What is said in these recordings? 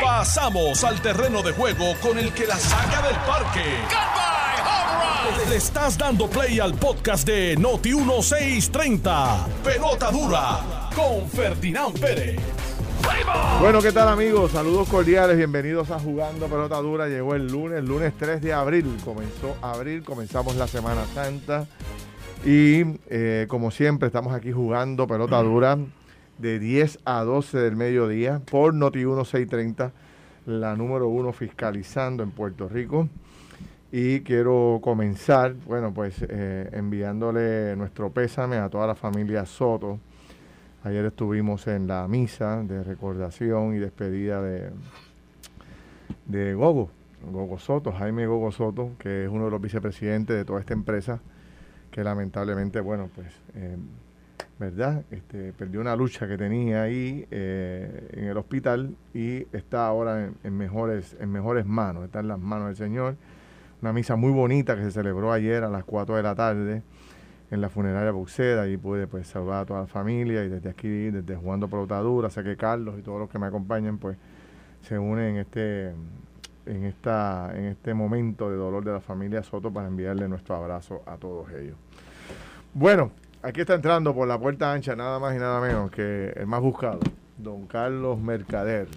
Pasamos al terreno de juego con el que la saca del parque. Le estás dando play al podcast de Noti 1630. Pelota dura con Ferdinand Pérez. Bueno, ¿qué tal amigos? Saludos cordiales, bienvenidos a Jugando Pelota Dura. Llegó el lunes, lunes 3 de abril. Comenzó abril, comenzamos la Semana Santa. Y eh, como siempre, estamos aquí jugando Pelota Dura de 10 a 12 del mediodía por Noti 1630, la número uno fiscalizando en Puerto Rico. Y quiero comenzar, bueno, pues eh, enviándole nuestro pésame a toda la familia Soto. Ayer estuvimos en la misa de recordación y despedida de, de Gogo, Gogo Soto, Jaime Gogo Soto, que es uno de los vicepresidentes de toda esta empresa, que lamentablemente, bueno, pues, eh, ¿verdad? Este, perdió una lucha que tenía ahí eh, en el hospital y está ahora en, mejores, en mejores manos, está en las manos del Señor. Una misa muy bonita que se celebró ayer a las 4 de la tarde en la funeraria Buxeda y pude pues saludar a toda la familia y desde aquí, desde Jugando Pelotadura, sé que Carlos y todos los que me acompañan pues se unen en este, en esta, en este momento de dolor de la familia Soto para enviarle nuestro abrazo a todos ellos. Bueno, aquí está entrando por la puerta ancha nada más y nada menos que el más buscado, don Carlos Mercader,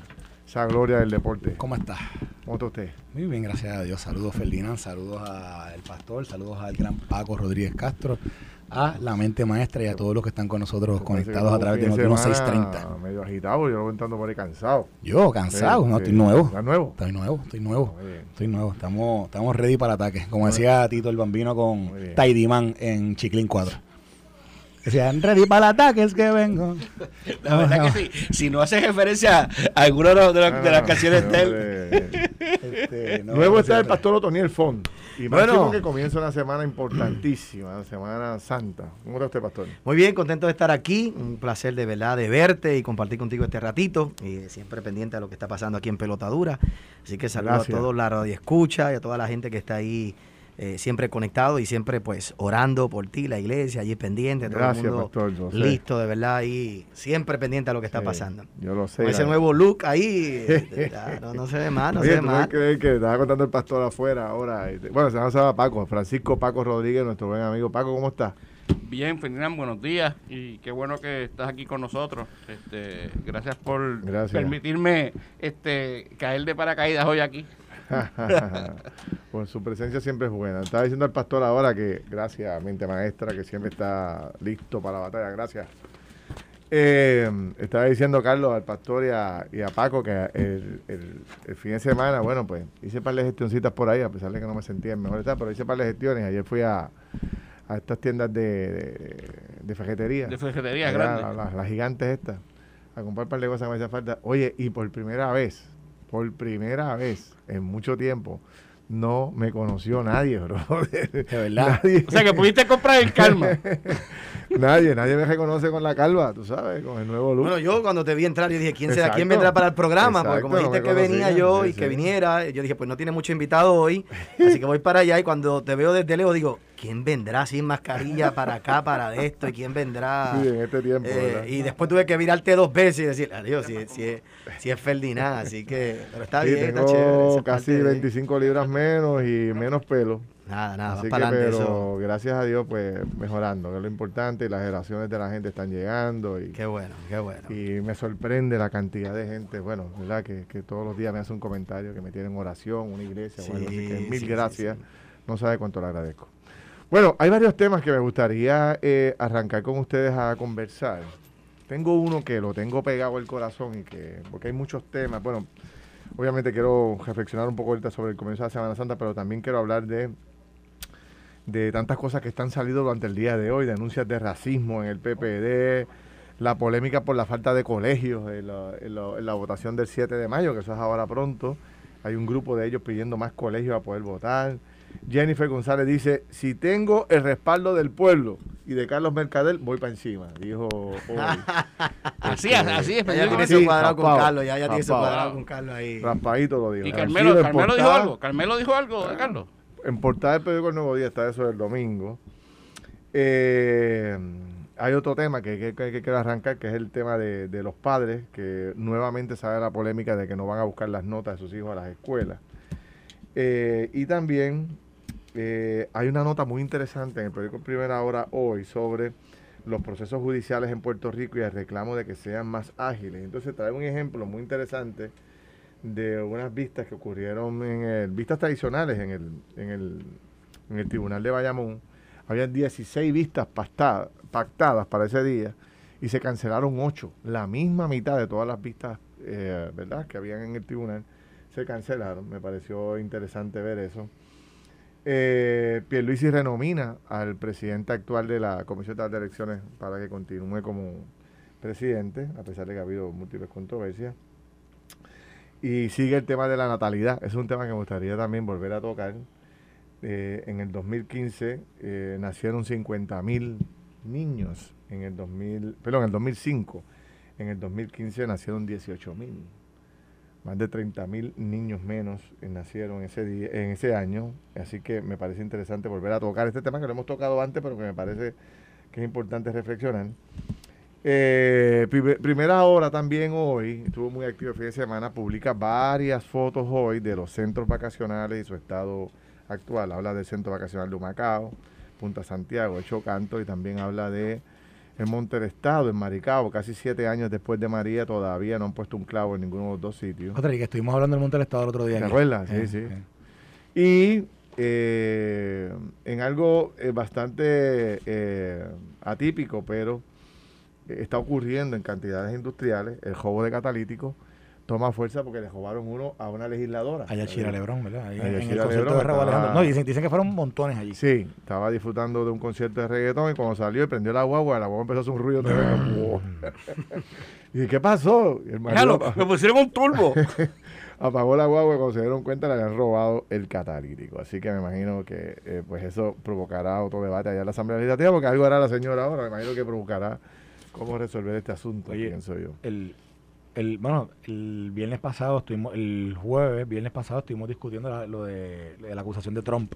esa gloria del deporte. ¿Cómo está? ¿Cómo está usted? Muy bien, gracias a Dios. Saludos Ferdinand, saludos al pastor, saludos al gran Paco Rodríguez Castro, a la mente maestra y a todos los que están con nosotros conectados a través de Noticiero 630. Medio agitado, yo lo voy entrando por ahí cansado. Yo, cansado, sí, no, estoy nuevo. ¿Estás nuevo? Estoy nuevo, estoy nuevo. Estoy nuevo. Estamos, estamos ready para ataque. Como decía Tito el Bambino con Tidy Man en Chiclin 4. Decían, ready para el ataque, es que vengo. La verdad no, que sí. Si no haces referencia a alguna de, de, de las canciones de él. Este, no, Nuevo está el pastor Otoniel Font. Y bueno, que comienza una semana importantísima, la Semana Santa. ¿Cómo está usted, pastor? Muy bien, contento de estar aquí. Un placer de verdad de verte y compartir contigo este ratito. Y siempre pendiente de lo que está pasando aquí en Pelotadura. Así que saludo Gracias. a todos la radio escucha y a toda la gente que está ahí eh, siempre conectado y siempre pues orando por ti, la iglesia, allí pendiente, todo Gracias, el mundo pastor, listo de verdad y siempre pendiente a lo que está sí, pasando. Yo lo sé. Con ese nuevo look ahí, no, no, se ve más, no Oye, se ve más. creer que estaba contando el pastor afuera ahora. Bueno, se llama Paco, Francisco Paco Rodríguez, nuestro buen amigo. Paco, ¿cómo estás? Bien, Ferdinand, buenos días y qué bueno que estás aquí con nosotros. Este, gracias por gracias. permitirme este, caer de paracaídas hoy aquí. pues su presencia siempre es buena. Estaba diciendo al pastor ahora que, gracias, mente maestra, que siempre está listo para la batalla. Gracias. Eh, estaba diciendo Carlos al pastor y a, y a Paco que el, el, el, fin de semana, bueno, pues hice un par de gestioncitas por ahí, a pesar de que no me sentía en mejor estado, pero hice un par de gestiones. Ayer fui a, a estas tiendas de, de, de fajetería. De fajetería, grande. Las la, la gigantes estas. A comprar un par de cosas que me hacía falta. Oye, y por primera vez, por primera vez en mucho tiempo, no me conoció nadie, bro. De verdad. Nadie. O sea, que pudiste comprar el calma. nadie, nadie me reconoce con la calva, tú sabes, con el nuevo look. Bueno, yo cuando te vi entrar, yo dije, ¿quién será? ¿Quién vendrá para el programa? Exacto, Porque como dijiste no que venía yo sí, y sí. que viniera, yo dije, pues no tiene mucho invitado hoy, así que voy para allá y cuando te veo desde lejos digo, ¿quién vendrá sin mascarilla para acá, para esto? ¿Y quién vendrá? Sí, en este tiempo. Eh, y después tuve que virarte dos veces y decir, adiós, si, si, es, si es Ferdinand, así que, pero está sí, bien, tengo está chévere. casi parte de- 25 libras menos y menos pelo. Nada, nada, Así vas que, para adelante pero eso. gracias a Dios, pues mejorando, que es lo importante. Y las generaciones de la gente están llegando. Y, Qué bueno, qué bueno. y me sorprende la cantidad de gente, bueno, ¿verdad? Que, que todos los días me hace un comentario, que me tienen oración, una iglesia. o algo así que Sí, mil sí, sí, gracias. sí. No sabe cuánto le agradezco. Bueno, hay varios temas que me gustaría eh, arrancar con ustedes a conversar. Tengo uno que lo tengo pegado al corazón y que, porque hay muchos temas. Bueno, obviamente quiero reflexionar un poco ahorita sobre el comienzo de la Semana Santa, pero también quiero hablar de de tantas cosas que están saliendo durante el día de hoy, denuncias de racismo en el PPD, la polémica por la falta de colegios en la, en la- en la votación del 7 de mayo, que eso es ahora pronto. Hay un grupo de ellos pidiendo más colegios a poder votar. Jennifer González dice, si tengo el respaldo del pueblo y de Carlos Mercader, voy para encima, dijo hoy. Así, así es. Ya tiene su cuadrado con Carlos, ya, ya tiene su cuadrado con Carlos ahí. Raspadito lo dijo. Y Carmelo, Carmelo dijo algo. Carmelo dijo algo, de Carlos. en portada del periódico El Nuevo Día está eso del domingo. Eh, hay otro tema que, que, quiero arrancar, que es el tema de, los padres, que nuevamente sale la polémica de que no van a buscar las notas de sus hijos a las escuelas. Eh, y también eh, hay una nota muy interesante en el periódico Primera Hora hoy sobre los procesos judiciales en Puerto Rico y el reclamo de que sean más ágiles. Entonces trae un ejemplo muy interesante de unas vistas que ocurrieron en el, vistas tradicionales en el, en el, en el Tribunal de Bayamón. Había 16 vistas pactadas, pactadas para ese día y se cancelaron 8. La misma mitad de todas las vistas eh, ¿verdad? que habían en el tribunal se cancelaron. Me pareció interesante ver eso. Eh, Pierluisi renomina al presidente actual de la Comisión de Elecciones para que continúe como presidente, a pesar de que ha habido múltiples controversias. Y sigue el tema de la natalidad. Es un tema que me gustaría también volver a tocar. Eh, en el 2015 eh, nacieron 50 mil niños. En el 2000, perdón, en el 2005. En el 2015 nacieron 18 mil más de 30 mil niños menos nacieron ese día, en ese año, así que me parece interesante volver a tocar este tema que lo hemos tocado antes, pero que me parece que es importante reflexionar. Eh, primera hora también hoy, estuvo muy activo el fin de semana, publica varias fotos hoy de los centros vacacionales y su estado actual. Habla del centro vacacional de Humacao, Punta Santiago, Hecho Canto y también habla de en Monte Estado, en Maricao, casi siete años después de María, todavía no han puesto un clavo en ninguno de los dos sitios. Otra, y que estuvimos hablando del Monte Estado el otro día. ¿Te acuerdas? Sí, eh, sí. Eh. Y eh, en algo bastante atípico, pero está ocurriendo en cantidades industriales, el juego de catalíticos toma fuerza porque le robaron uno a una legisladora. Allá Chira Lebrón, ¿verdad? Ahí en el concierto de Raúl No, dicen, dicen, que fueron montones allí. Sí, estaba disfrutando de un concierto de reggaetón y cuando salió y prendió la guagua, la guagua empezó a hacer un ruido tremendo. y ¿qué pasó? Y el me pusieron un turbo. apagó la guagua y cuando se dieron cuenta le habían robado el catalítico. Así que me imagino que eh, pues eso provocará otro debate allá en la Asamblea Legislativa porque algo hará la señora ahora. Me imagino que provocará cómo resolver este asunto, pienso yo. El, el, bueno, el viernes pasado estuvimos, el jueves, viernes pasado estuvimos discutiendo lo de, la acusación de Trump,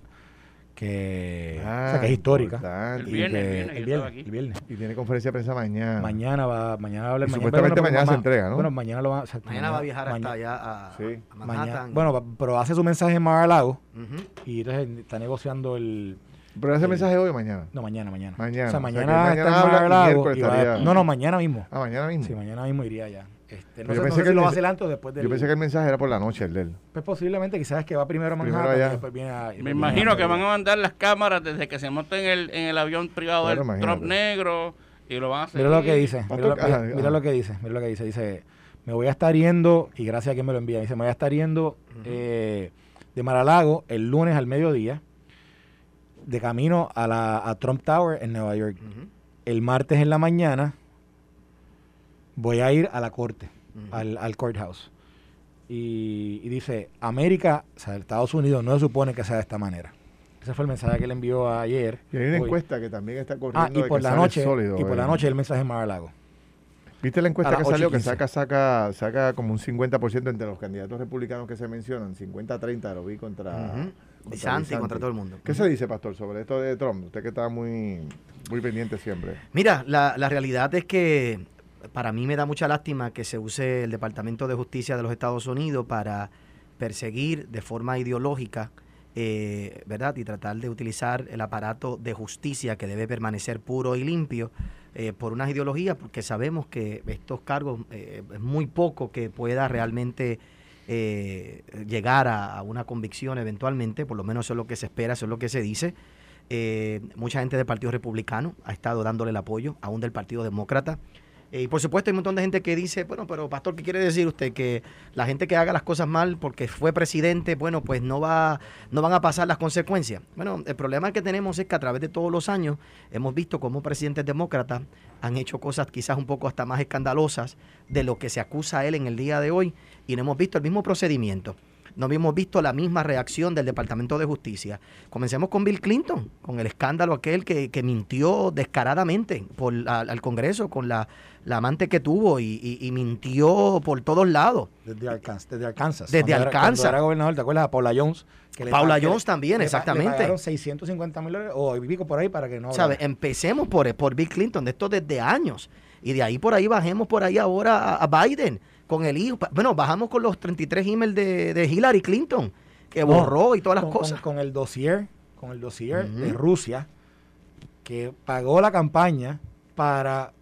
que, o sea, que es histórica. El viernes, el, viernes, Y tiene conferencia de prensa mañana. Mañana va, mañana va a hablar. supuestamente mañana se entrega, ¿no? Bueno, mañana lo va, mañana, va a viajar hasta allá a, sí. Manhattan. bueno, pero hace su mensaje en Mar-a-Lago y entonces está negociando el ¿Pero ese mensaje hoy o mañana? No, mañana, mañana. Mañana. O sea, mañana, está en No, no, mañana mismo. Ah, mañana mismo. Sí, mañana mismo iría ya. Este, no, sé, pensé que lo va a después Yo pensé que el mensaje era por la noche, el de él. Pues posiblemente, quizás que va primero a Manhattan y después viene a... Me imagino que van a mandar las cámaras desde que se monten en el, en el avión privado del Trump negro y lo van a hacer. Mira lo que dice, mira lo, que dice, mira lo que dice. Dice, me voy a estar yendo, y gracias a quien me lo envía, dice, me voy a estar yendo eh, de Maralago el lunes al mediodía, de camino a la a Trump Tower en Nueva York. El martes en la mañana voy a ir a la corte, al, al, courthouse. Y, dice, América, o sea, Estados Unidos no se supone que sea de esta manera. Ese fue el mensaje que él envió ayer. Y hay una encuesta que también está corriendo. Ah, y por la noche, y por la noche el mensaje en Mar-a-Lago. ¿Viste la encuesta que salió? Que saca, saca, saca como un 50% entre los candidatos republicanos que se mencionan, 50-30 lo vi contra... Santi contra todo el mundo. ¿Qué se dice, Pastor, sobre esto de Trump? Usted que está muy, muy pendiente siempre. Mira, la, la realidad es que para mí me da mucha lástima que se use el Departamento de Justicia de los Estados Unidos para perseguir de forma ideológica, eh, ¿verdad? Y tratar de utilizar el aparato de justicia que debe permanecer puro y limpio eh, por unas ideologías, porque sabemos que estos cargos eh, es muy poco que pueda realmente llegar a, a, una convicción eventualmente, por lo menos eso es lo que se espera, eso es lo que se dice. mucha gente del Partido Republicano ha estado dándole el apoyo, aún del Partido Demócrata. Eh, y por supuesto hay un montón de gente que dice, bueno, pero pastor, ¿qué quiere decir usted? Que la gente que haga las cosas mal porque fue presidente, bueno, pues no, va, no van a pasar las consecuencias. Bueno, el problema que tenemos es que a través de todos los años hemos visto cómo presidentes demócratas han hecho cosas quizás un poco hasta más escandalosas de lo que se acusa a él en el día de hoy y no hemos visto el mismo procedimiento. No habíamos visto la misma reacción del Departamento de Justicia. Comencemos con Bill Clinton, con el escándalo aquel que, mintió descaradamente por, al, Congreso con la, amante que tuvo y, mintió por todos lados. Desde Arkansas. Desde Arkansas. Desde Arkansas. Era, gobernador, ¿te acuerdas? Paula Jones. Paula Jones también, exactamente. Le 650 mil dólares o pico por ahí para que no... Empecemos por, por Bill Clinton, de esto desde años. Y de ahí por ahí bajemos por ahí ahora a Biden con el hijo. Bueno, bajamos con los 33 emails de, Hillary Clinton, que borró y todas las cosas. Con, el dossier, con el dossier de Rusia, que pagó la campaña para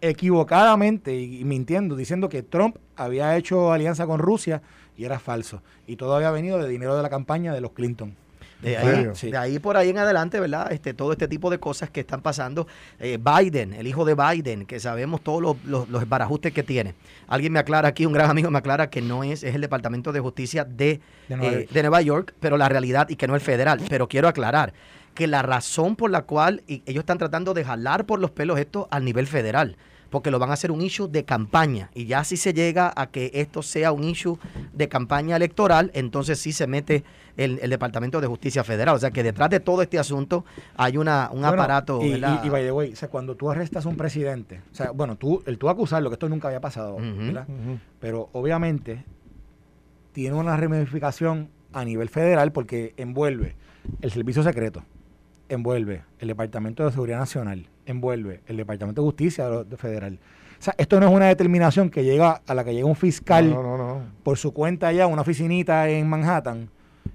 equivocadamente y, mintiendo, diciendo que Trump había hecho alianza con Rusia y era falso. Y todo había venido de dinero de la campaña de los Clinton. De ahí, de ahí por ahí en adelante, ¿verdad? Este, todo este tipo de cosas que están pasando. Eh, Biden, el hijo de Biden, que sabemos todos los, los, los, barajustes que tiene. Alguien me aclara aquí, un gran amigo me aclara que no es, es el Departamento de Justicia de, de, Nueva, eh, York, pero la realidad y que no es federal. Pero quiero aclarar que la razón por la cual ellos están tratando de jalar por los pelos esto al nivel federal porque lo van a hacer un issue de campaña. Y ya si se llega a que esto sea un issue de campaña electoral, entonces sí se mete el, Departamento de Justicia Federal. O sea que detrás de todo este asunto hay una, un aparato. Y, y, by the way, o sea, cuando tú arrestas a un presidente, o sea, bueno, tú, el tú acusarlo, que esto nunca había pasado, ¿verdad? Pero obviamente tiene una ramificación a nivel federal porque envuelve el servicio secreto, envuelve el Departamento de Seguridad Nacional, envuelve el Departamento de Justicia Federal. O sea, esto no es una determinación que llega a la que llega un fiscal por su cuenta allá, una oficinita en Manhattan,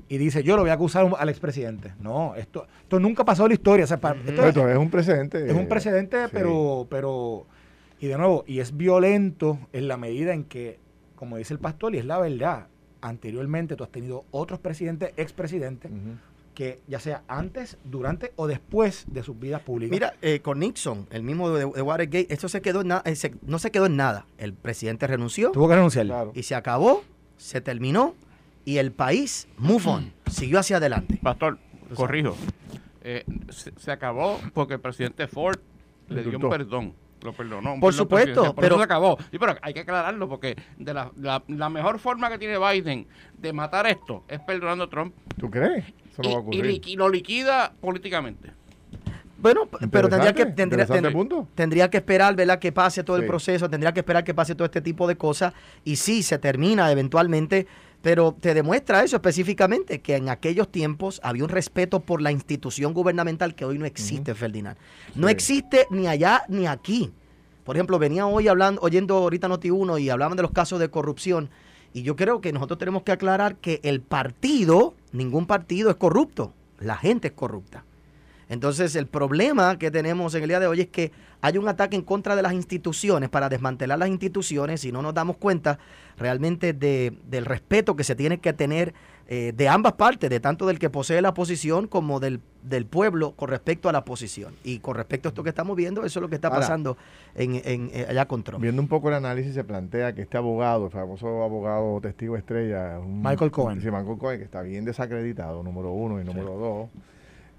y dice, yo lo voy a acusar al expresidente. No, esto, esto nunca pasó en la historia. esto, es, un precedente. Es un precedente, pero, pero, y de nuevo, y es violento en la medida en que, como dice el pastor, y es la verdad, anteriormente tú has tenido otros presidentes, expresidentes, que ya sea antes, durante o después de sus vidas públicas. Mira, eh, con Nixon, el mismo de, Watergate, esto se quedó en eh, no se quedó en nada. El presidente renunció. Tuvo que renunciar. Y se acabó, se terminó y el país, move on, siguió hacia adelante. Pastor, corrijo. Eh, se, acabó porque el presidente Ford le dio un perdón lo perdonó. Por supuesto, pero se acabó. Y pero hay que aclararlo porque de la, la, mejor forma que tiene Biden de matar esto es perdonando a Trump. ¿Tú crees? Y, lo liquida políticamente. Bueno, pero tendría que, tendría, tendría, que esperar, ¿verdad? Que pase todo el proceso, tendría que esperar que pase todo este tipo de cosas. Y sí, se termina eventualmente, pero te demuestra eso específicamente, que en aquellos tiempos había un respeto por la institución gubernamental que hoy no existe, Ferdinand. No existe ni allá ni aquí. Por ejemplo, venía hoy hablando, oyendo ahorita Noti1 y hablaban de los casos de corrupción. Y yo creo que nosotros tenemos que aclarar que el partido, ningún partido es corrupto, la gente es corrupta. Entonces el problema que tenemos en el día de hoy es que hay un ataque en contra de las instituciones para desmantelar las instituciones y no nos damos cuenta realmente de, del respeto que se tiene que tener eh, de ambas partes, de tanto del que posee la posición como del, del, pueblo con respecto a la posición. Y con respecto a esto que estamos viendo, eso es lo que está pasando en, en, eh, allá con Trump. Viendo un poco el análisis, se plantea que este abogado, el famoso abogado testigo estrella, Michael Cohen. Sí, Michael Cohen, que está bien desacreditado, número uno y número dos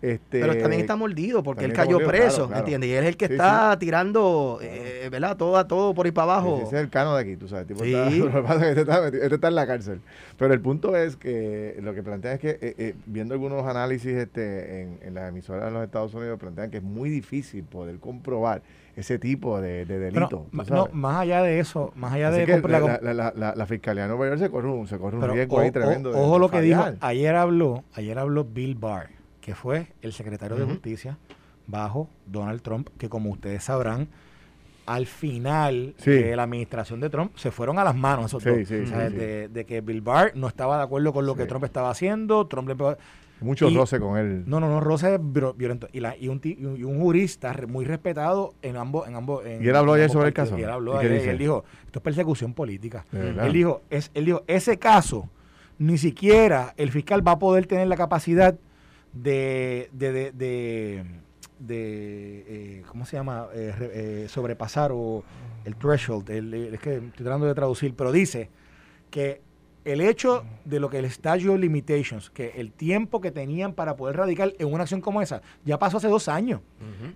este, pero también está mordido porque él cayó preso, ¿entiendes? Y él es el que está tirando, eh, ¿verdad? Todo, todo por ahí para abajo. ese es el cano de aquí, tú sabes. Tipo está, lo que pasa es que este está, este está, en la cárcel. Pero el punto es que lo que plantea es que, eh, eh, viendo algunos análisis este, en, en, las emisoras de los Estados Unidos, plantean que es muy difícil poder comprobar ese tipo de, de delito. no, más allá de eso, más allá de... la, la, la, la, Fiscalía de Nueva York se corre un, se corre un riesgo ahí tremendo. ojo lo que dijo, ayer habló, ayer habló Bill Barr que fue el secretario de Justicia bajo Donald Trump, que como ustedes sabrán, al final de la administración de Trump se fueron a las manos esos dos. de, que Bill Barr no estaba de acuerdo con lo que Trump estaba haciendo, Trump le mucho roce con él. No, no, no, roce violento. Y, la, y, un, y, un, jurista muy respetado en ambos. En ambos y él habló ayer sobre el caso. Y él habló ayer, y él dijo: esto es persecución política. Él dijo, es, él dijo: ese caso, ni siquiera el fiscal va a poder tener la capacidad de, de, de, de, eh, ¿cómo se llama? Eh, eh, sobrepasar o el threshold, es que estoy tratando de traducir, pero dice que el hecho de lo que el statute limitations, que el tiempo que tenían para poder radicar en una acción como esa, ya pasó hace dos años.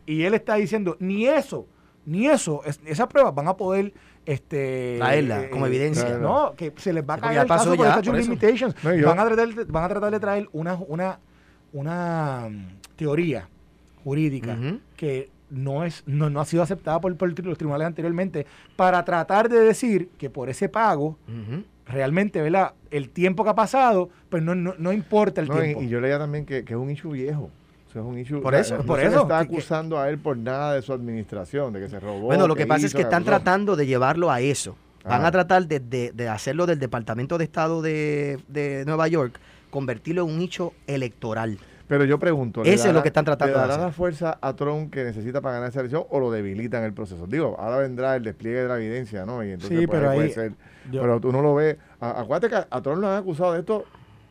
Y él está diciendo, ni eso Ni eso, esas pruebas van a poder este traerla eh, como evidencia. No, que se les va a caer el caso por statute limitations. van, a tratar, van a tratar de traer una, una, una mm, teoría jurídica que no es no, no ha sido aceptada por, por, los tribunales anteriormente para tratar de decir que por ese pago realmente, ¿verdad? El tiempo que ha pasado, pues no, no, no importa el tiempo. Y, yo leía también que, que, es un issue viejo. O sea, es un issue, por eso, por se eso. está acusando a él por nada de su administración, de que se robó. Bueno, lo que, pasa es que están tratando de llevarlo a eso. Van a tratar de, de, de, hacerlo del Departamento de Estado de, de Nueva York, convertirlo en un hecho electoral. Pero yo pregunto, Eso es lo que están tratando ¿le dará la fuerza a Trump que necesita para ganar esa elección o lo debilita en el proceso? Digo, ahora vendrá el despliegue de la evidencia, ¿no? Y entonces sí, pues, pero puede ser. pero tú no lo ves. acuérdate que a Trump lo han acusado de esto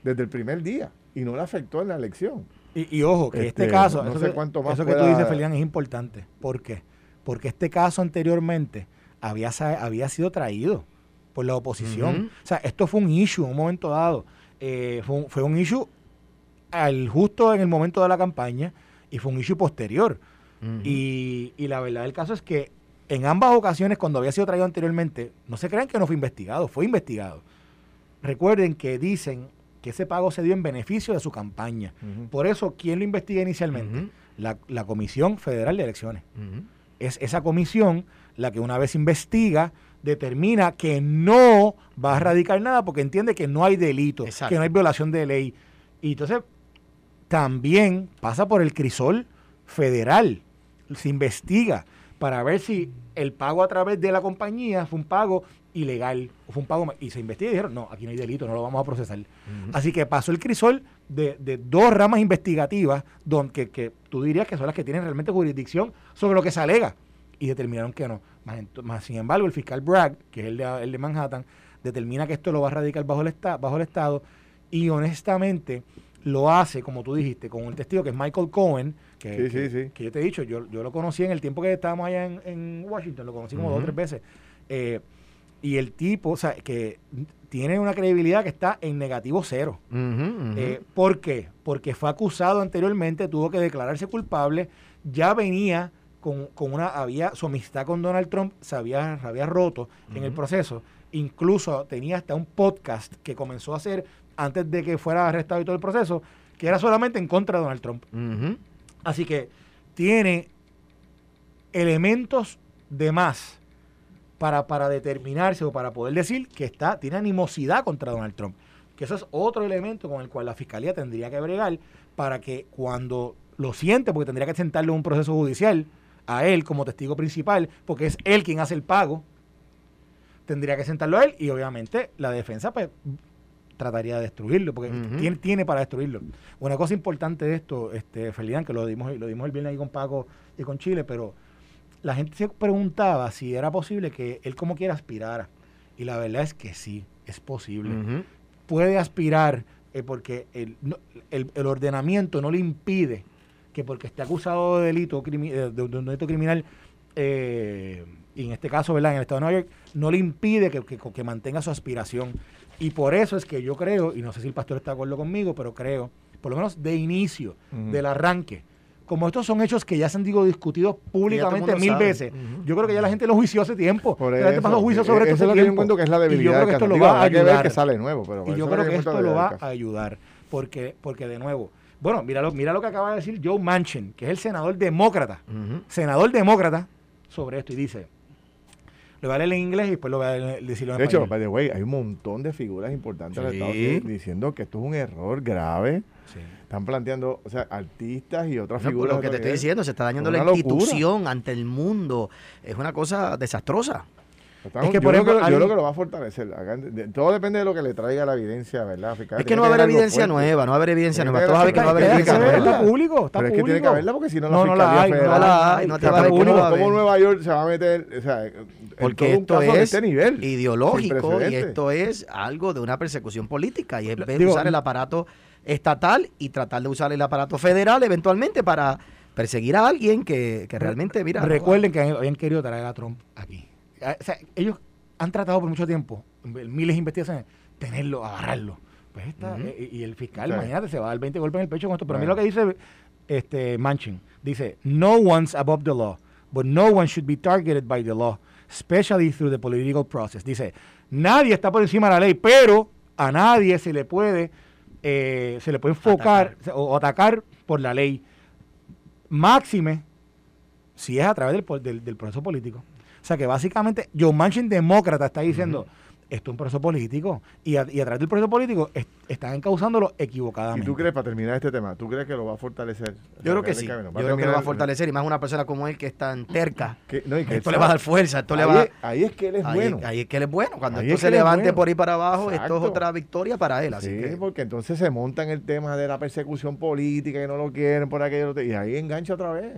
desde el primer día y no le afectó en la elección. Y, ojo, que este, este caso, no eso, sé que, cuánto más eso que tú dices, Felián, es importante. ¿Por qué? Porque este caso anteriormente había, había sido traído por la oposición. O sea, esto fue un issue en un momento dado. Eh, fue, fue un issue al justo en el momento de la campaña y fue un issue posterior. y, la verdad del caso es que en ambas ocasiones, cuando había sido traído anteriormente, no se crean que no fue investigado, fue investigado. Recuerden que dicen que ese pago se dio en beneficio de su campaña. Por eso, ¿quién lo investiga inicialmente? la, Comisión Federal de Elecciones. Es esa comisión la que una vez investiga, determina que no va a radicar nada porque entiende que no hay delito, que no hay violación de ley. Y entonces también pasa por el crisol federal. Se investiga para ver si el pago a través de la compañía fue un pago ilegal, fue un pago y se investiga y dijeron, no, aquí no hay delito, no lo vamos a procesar. Así que pasó el crisol de, dos ramas investigativas donde, que, tú dirías que son las que tienen realmente jurisdicción sobre lo que se alega y determinaron que no. Más, sin embargo, el fiscal Bragg, que es el de, el de Manhattan, determina que esto lo va a radicar bajo el, bajo el Estado y honestamente lo hace, como tú dijiste, con un testigo que es Michael Cohen, que, que, yo te he dicho, yo, yo lo conocí en el tiempo que estábamos allá en, Washington, lo conocí como dos o tres veces. Eh, y el tipo, o sea, que tiene una credibilidad que está en negativo cero. Eh, ¿Por qué? Porque fue acusado anteriormente, tuvo que declararse culpable, ya venía con, una, había, su amistad con Donald Trump se había, había roto en el proceso. Incluso tenía hasta un podcast que comenzó a hacer antes de que fuera arrestado y todo el proceso, que era solamente en contra de Donald Trump. Así que tiene elementos de más para, para determinarse o para poder decir que está, tiene animosidad contra Donald Trump. Que eso es otro elemento con el cual la fiscalía tendría que bregar para que cuando lo siente, porque tendría que sentarlo en un proceso judicial a él como testigo principal, porque es él quien hace el pago, tendría que sentarlo a él y obviamente la defensa pues trataría de destruirlo, porque tiene, tiene, para destruirlo. Una cosa importante de esto, este, Ferdinand, que lo dimos, lo dimos el viernes ahí con Paco y con Chile, pero la gente se preguntaba si era posible que él como quiera aspirara. Y la verdad es que sí, es posible. Puede aspirar eh, porque el, el, ordenamiento no le impide que porque esté acusado de delito, eh, de, un delito criminal, eh, y en este caso, ¿verdad? En el Estado de Nueva York, no le impide que, que mantenga su aspiración. Y por eso es que yo creo, y no sé si el pastor está de acuerdo conmigo, pero creo, por lo menos de inicio, del arranque, como estos son hechos que ya se han digo, discutidos públicamente mil veces, yo creo que ya la gente lo juició hace tiempo. Por la gente pasó juicio sobre esto. Eso es lo que yo encuentro que es la debilidad. Y yo creo que esto lo va a ayudar. que sale nuevo, pero y yo creo que esto lo va a ayudar. Porque, porque de nuevo, bueno, mira lo, mira lo que acaba de decir Joe Manchin, que es el senador demócrata, senador demócrata, sobre esto, y dice, lo voy a leer en inglés y después lo voy a decirlo en de español. De hecho, hay un montón de figuras importantes sí. Estados Unidos diciendo que esto es un error grave. Están planteando, o sea, artistas y otras figuras. Lo que te estoy diciendo, se está dañando la institución ante el mundo. Es una cosa desastrosa. Es que, por ejemplo, yo creo que lo va a fortalecer. todo depende de lo que le traiga la evidencia, ¿verdad? es que no va a haber evidencia nueva, no va a haber evidencia nueva. Todos saben que no va a haber evidencia nueva. Está público, está Pero es que tiene que haberla porque si no, no, no la hay, no la hay. No te va a ¿Cómo Nueva York se va a meter? O sea, porque esto es este nivel, ideológico y esto es algo de una persecución política y es vez de usar el aparato estatal y tratar de usar el aparato federal eventualmente para perseguir a alguien que, realmente, mira... Recuerden que habían querido traer a Trump aquí. O sea, ellos han tratado por mucho tiempo, miles de investigaciones, tenerlo, agarrarlo. Pues está, eh, y el fiscal, imagínate, se va a dar 20 golpes en el pecho con esto. Pero mira lo que dice este Manchin. Dice, no one's above the law but no one should be targeted by the law, especially through the political process. Dice, nadie está por encima de la ley, pero a nadie se le puede, eh, se le puede enfocar O, atacar por la ley. Máxime si es a través del, del, proceso político. O sea que básicamente John Manchin, demócrata, está diciendo, esto es un proceso político y a, través del proceso político están encausándolo equivocadamente. ¿Y tú crees, para terminar este tema, tú crees que lo va a fortalecer? Yo creo que sí. Yo creo que lo va a fortalecer y más una persona como él que es tan terca. esto le va a dar fuerza. Esto ahí, le va, es, ahí es que él es bueno. Ahí es que él es bueno. Cuando esto se levante por ahí para abajo, esto es otra victoria para él. Así sí, porque entonces se monta en el tema de la persecución política que no lo quieren por aquello y ahí engancha otra vez.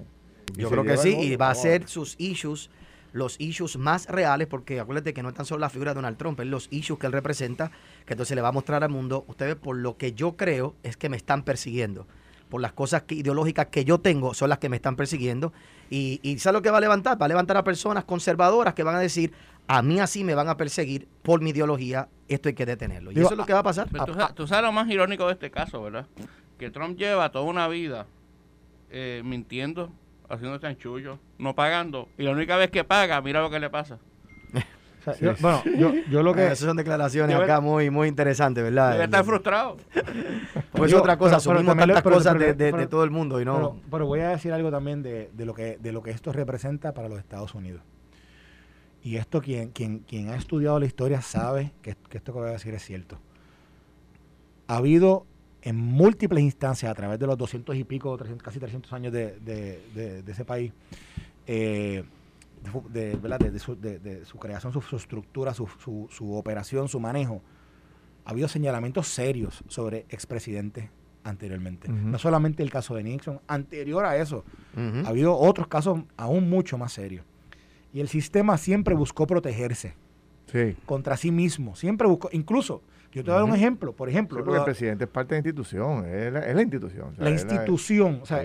Yo creo que sí, y va a ser sus issues los issues más reales, porque acuérdate que no es tan solo la figura de Donald Trump, es los issues que él representa, que entonces le va a mostrar al mundo, ustedes por lo que yo creo es que me están persiguiendo, por las cosas ideológicas que yo tengo son las que me están persiguiendo, y, y ¿sabes lo que va a levantar? Va a levantar a personas conservadoras que van a decir, a mí así me van a perseguir por mi ideología, esto hay que detenerlo. Y eso es lo que va a pasar. tú, sabes, lo más irónico de este caso, ¿verdad? Que Trump lleva toda una vida eh, mintiendo haciendo chanchullo, no pagando. Y la única vez que paga, mira lo que le pasa. bueno, yo, lo que... Esas son declaraciones acá muy, muy interesantes, ¿verdad? Debe estar frustrado. pues otra cosa, asumimos tantas cosas de, todo el mundo y no... Pero, voy a decir algo también de, lo que, de lo que esto representa para los Estados Unidos. Y esto quien, quien, quien ha estudiado la historia sabe que, que esto que voy a decir es cierto. Ha habido en múltiples instancias a través de los 200 y pico, casi 300 años de, ese país, eh, de, su, creación, su, estructura, su, operación, su manejo, ha habido señalamientos serios sobre expresidentes anteriormente. No solamente el caso de Nixon, anterior a eso, ha habido otros casos aún mucho más serios. Y el sistema siempre buscó protegerse contra sí mismo, siempre buscó, incluso yo te voy a dar un ejemplo, por ejemplo. porque el presidente es parte de la institución, es la, institución. la institución, o sea,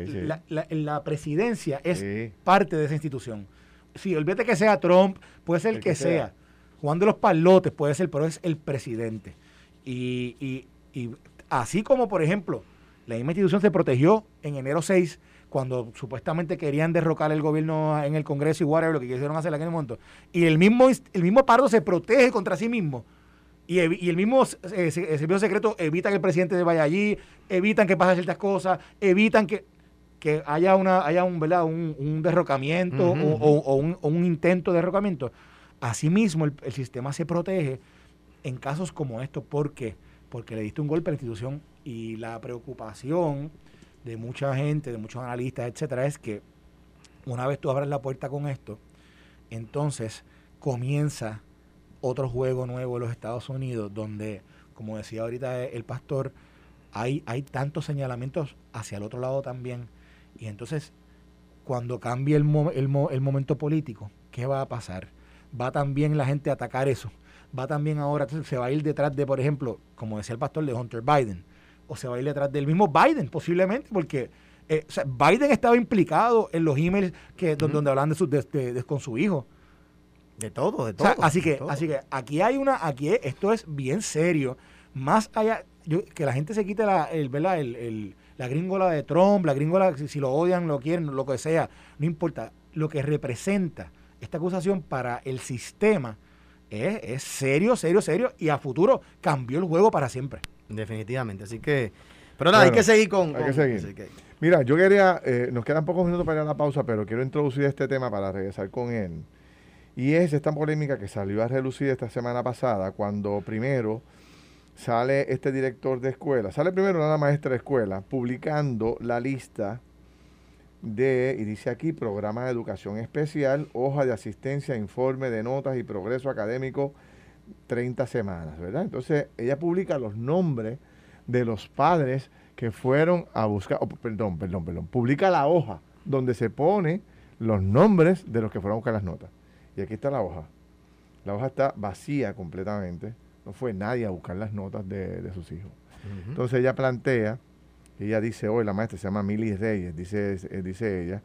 La, presidencia es parte de esa institución. Sí, olvídate que sea Trump, puede ser el, que, sea. Juan de los Palotes puede ser, pero es el presidente. Y, así como, por ejemplo, la misma institución se protegió en enero 6 cuando supuestamente querían derrocar el gobierno en el Congreso y whatever, lo que quisieron hacer en aquel momento. Y el mismo, el mismo pardo se protege contra sí mismo y, el mismo eh, servicio secreto evita que el presidente vaya allí, evitan que pasen ciertas cosas, evitan que, que haya una haya un, ¿verdad? un, derrocamiento o, un, intento de derrocamiento. Asimismo, el, el, sistema se protege en casos como estos. ¿Por qué? Porque le diste un golpe a la institución y la preocupación de mucha gente, de muchos analistas, etcétera, es que una vez tú abres la puerta con esto, entonces comienza otro juego nuevo en los Estados Unidos donde, como decía ahorita el pastor, hay, hay tantos señalamientos hacia el otro lado también. Y entonces, cuando cambie el, el, el momento político, ¿qué va a pasar? Va también la gente a atacar eso. Va también ahora, se va a ir detrás de, por ejemplo, como decía el pastor, de Hunter Biden. O se va a ir detrás del mismo Biden, posiblemente, porque eh, Biden estaba implicado en los emails que, donde hablan de, su, de, con su hijo. De todo, de todo. así que, así que aquí hay una, aquí esto es bien serio. Más allá, que la gente se quite la, el, ¿verdad? El, la gringola de Trump, la gringola, si, lo odian, lo quieren, lo que sea, no importa. Lo que representa esta acusación para el sistema es, es serio, serio, serio, y a futuro cambió el juego para siempre. Definitivamente, así que... Pero nada, hay que seguir con... Hay que seguir. Mira, yo quería, eh, nos quedan pocos minutos para ir a la pausa, pero quiero introducir este tema para regresar con él. Y es esta polémica que salió a relucir esta semana pasada, cuando primero sale este director de escuela, sale primero una maestra de escuela, publicando la lista de, y dice aquí, programa de educación especial, hoja de asistencia, informe de notas y progreso académico, 30 semanas, ¿verdad? Entonces, ella publica los nombres de los padres que fueron a buscar, perdón, perdón, perdón, publica la hoja donde se pone los nombres de los que fueron a buscar las notas. Y aquí está la hoja. La hoja está vacía completamente. No fue nadie a buscar las notas de, sus hijos. Entonces ella plantea, ella dice hoy, la maestra se llama Milly Reyes, dice, eh, dice ella,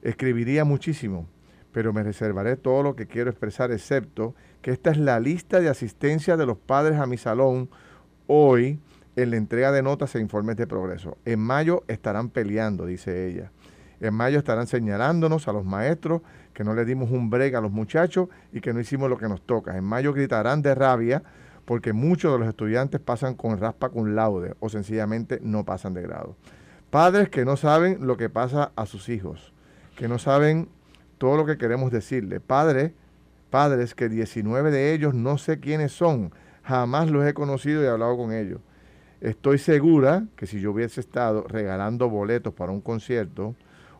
escribiría muchísimo, pero me reservaré todo lo que quiero expresar, excepto que esta es la lista de asistencia de los padres a mi salón hoy en la entrega de notas e informes de progreso. En mayo estarán peleando, dice ella. En mayo estarán señalándonos a los maestros que no le dimos un break a los muchachos y que no hicimos lo que nos toca. En mayo gritarán de rabia porque muchos de los estudiantes pasan con raspa con laude o sencillamente no pasan de grado. Padres que no saben lo que pasa a sus hijos, que no saben todo lo que queremos decirle. Padres, padres que 19 de ellos no sé quiénes son, jamás los he conocido y hablado con ellos. Estoy segura que si yo hubiese estado regalando boletos para un concierto,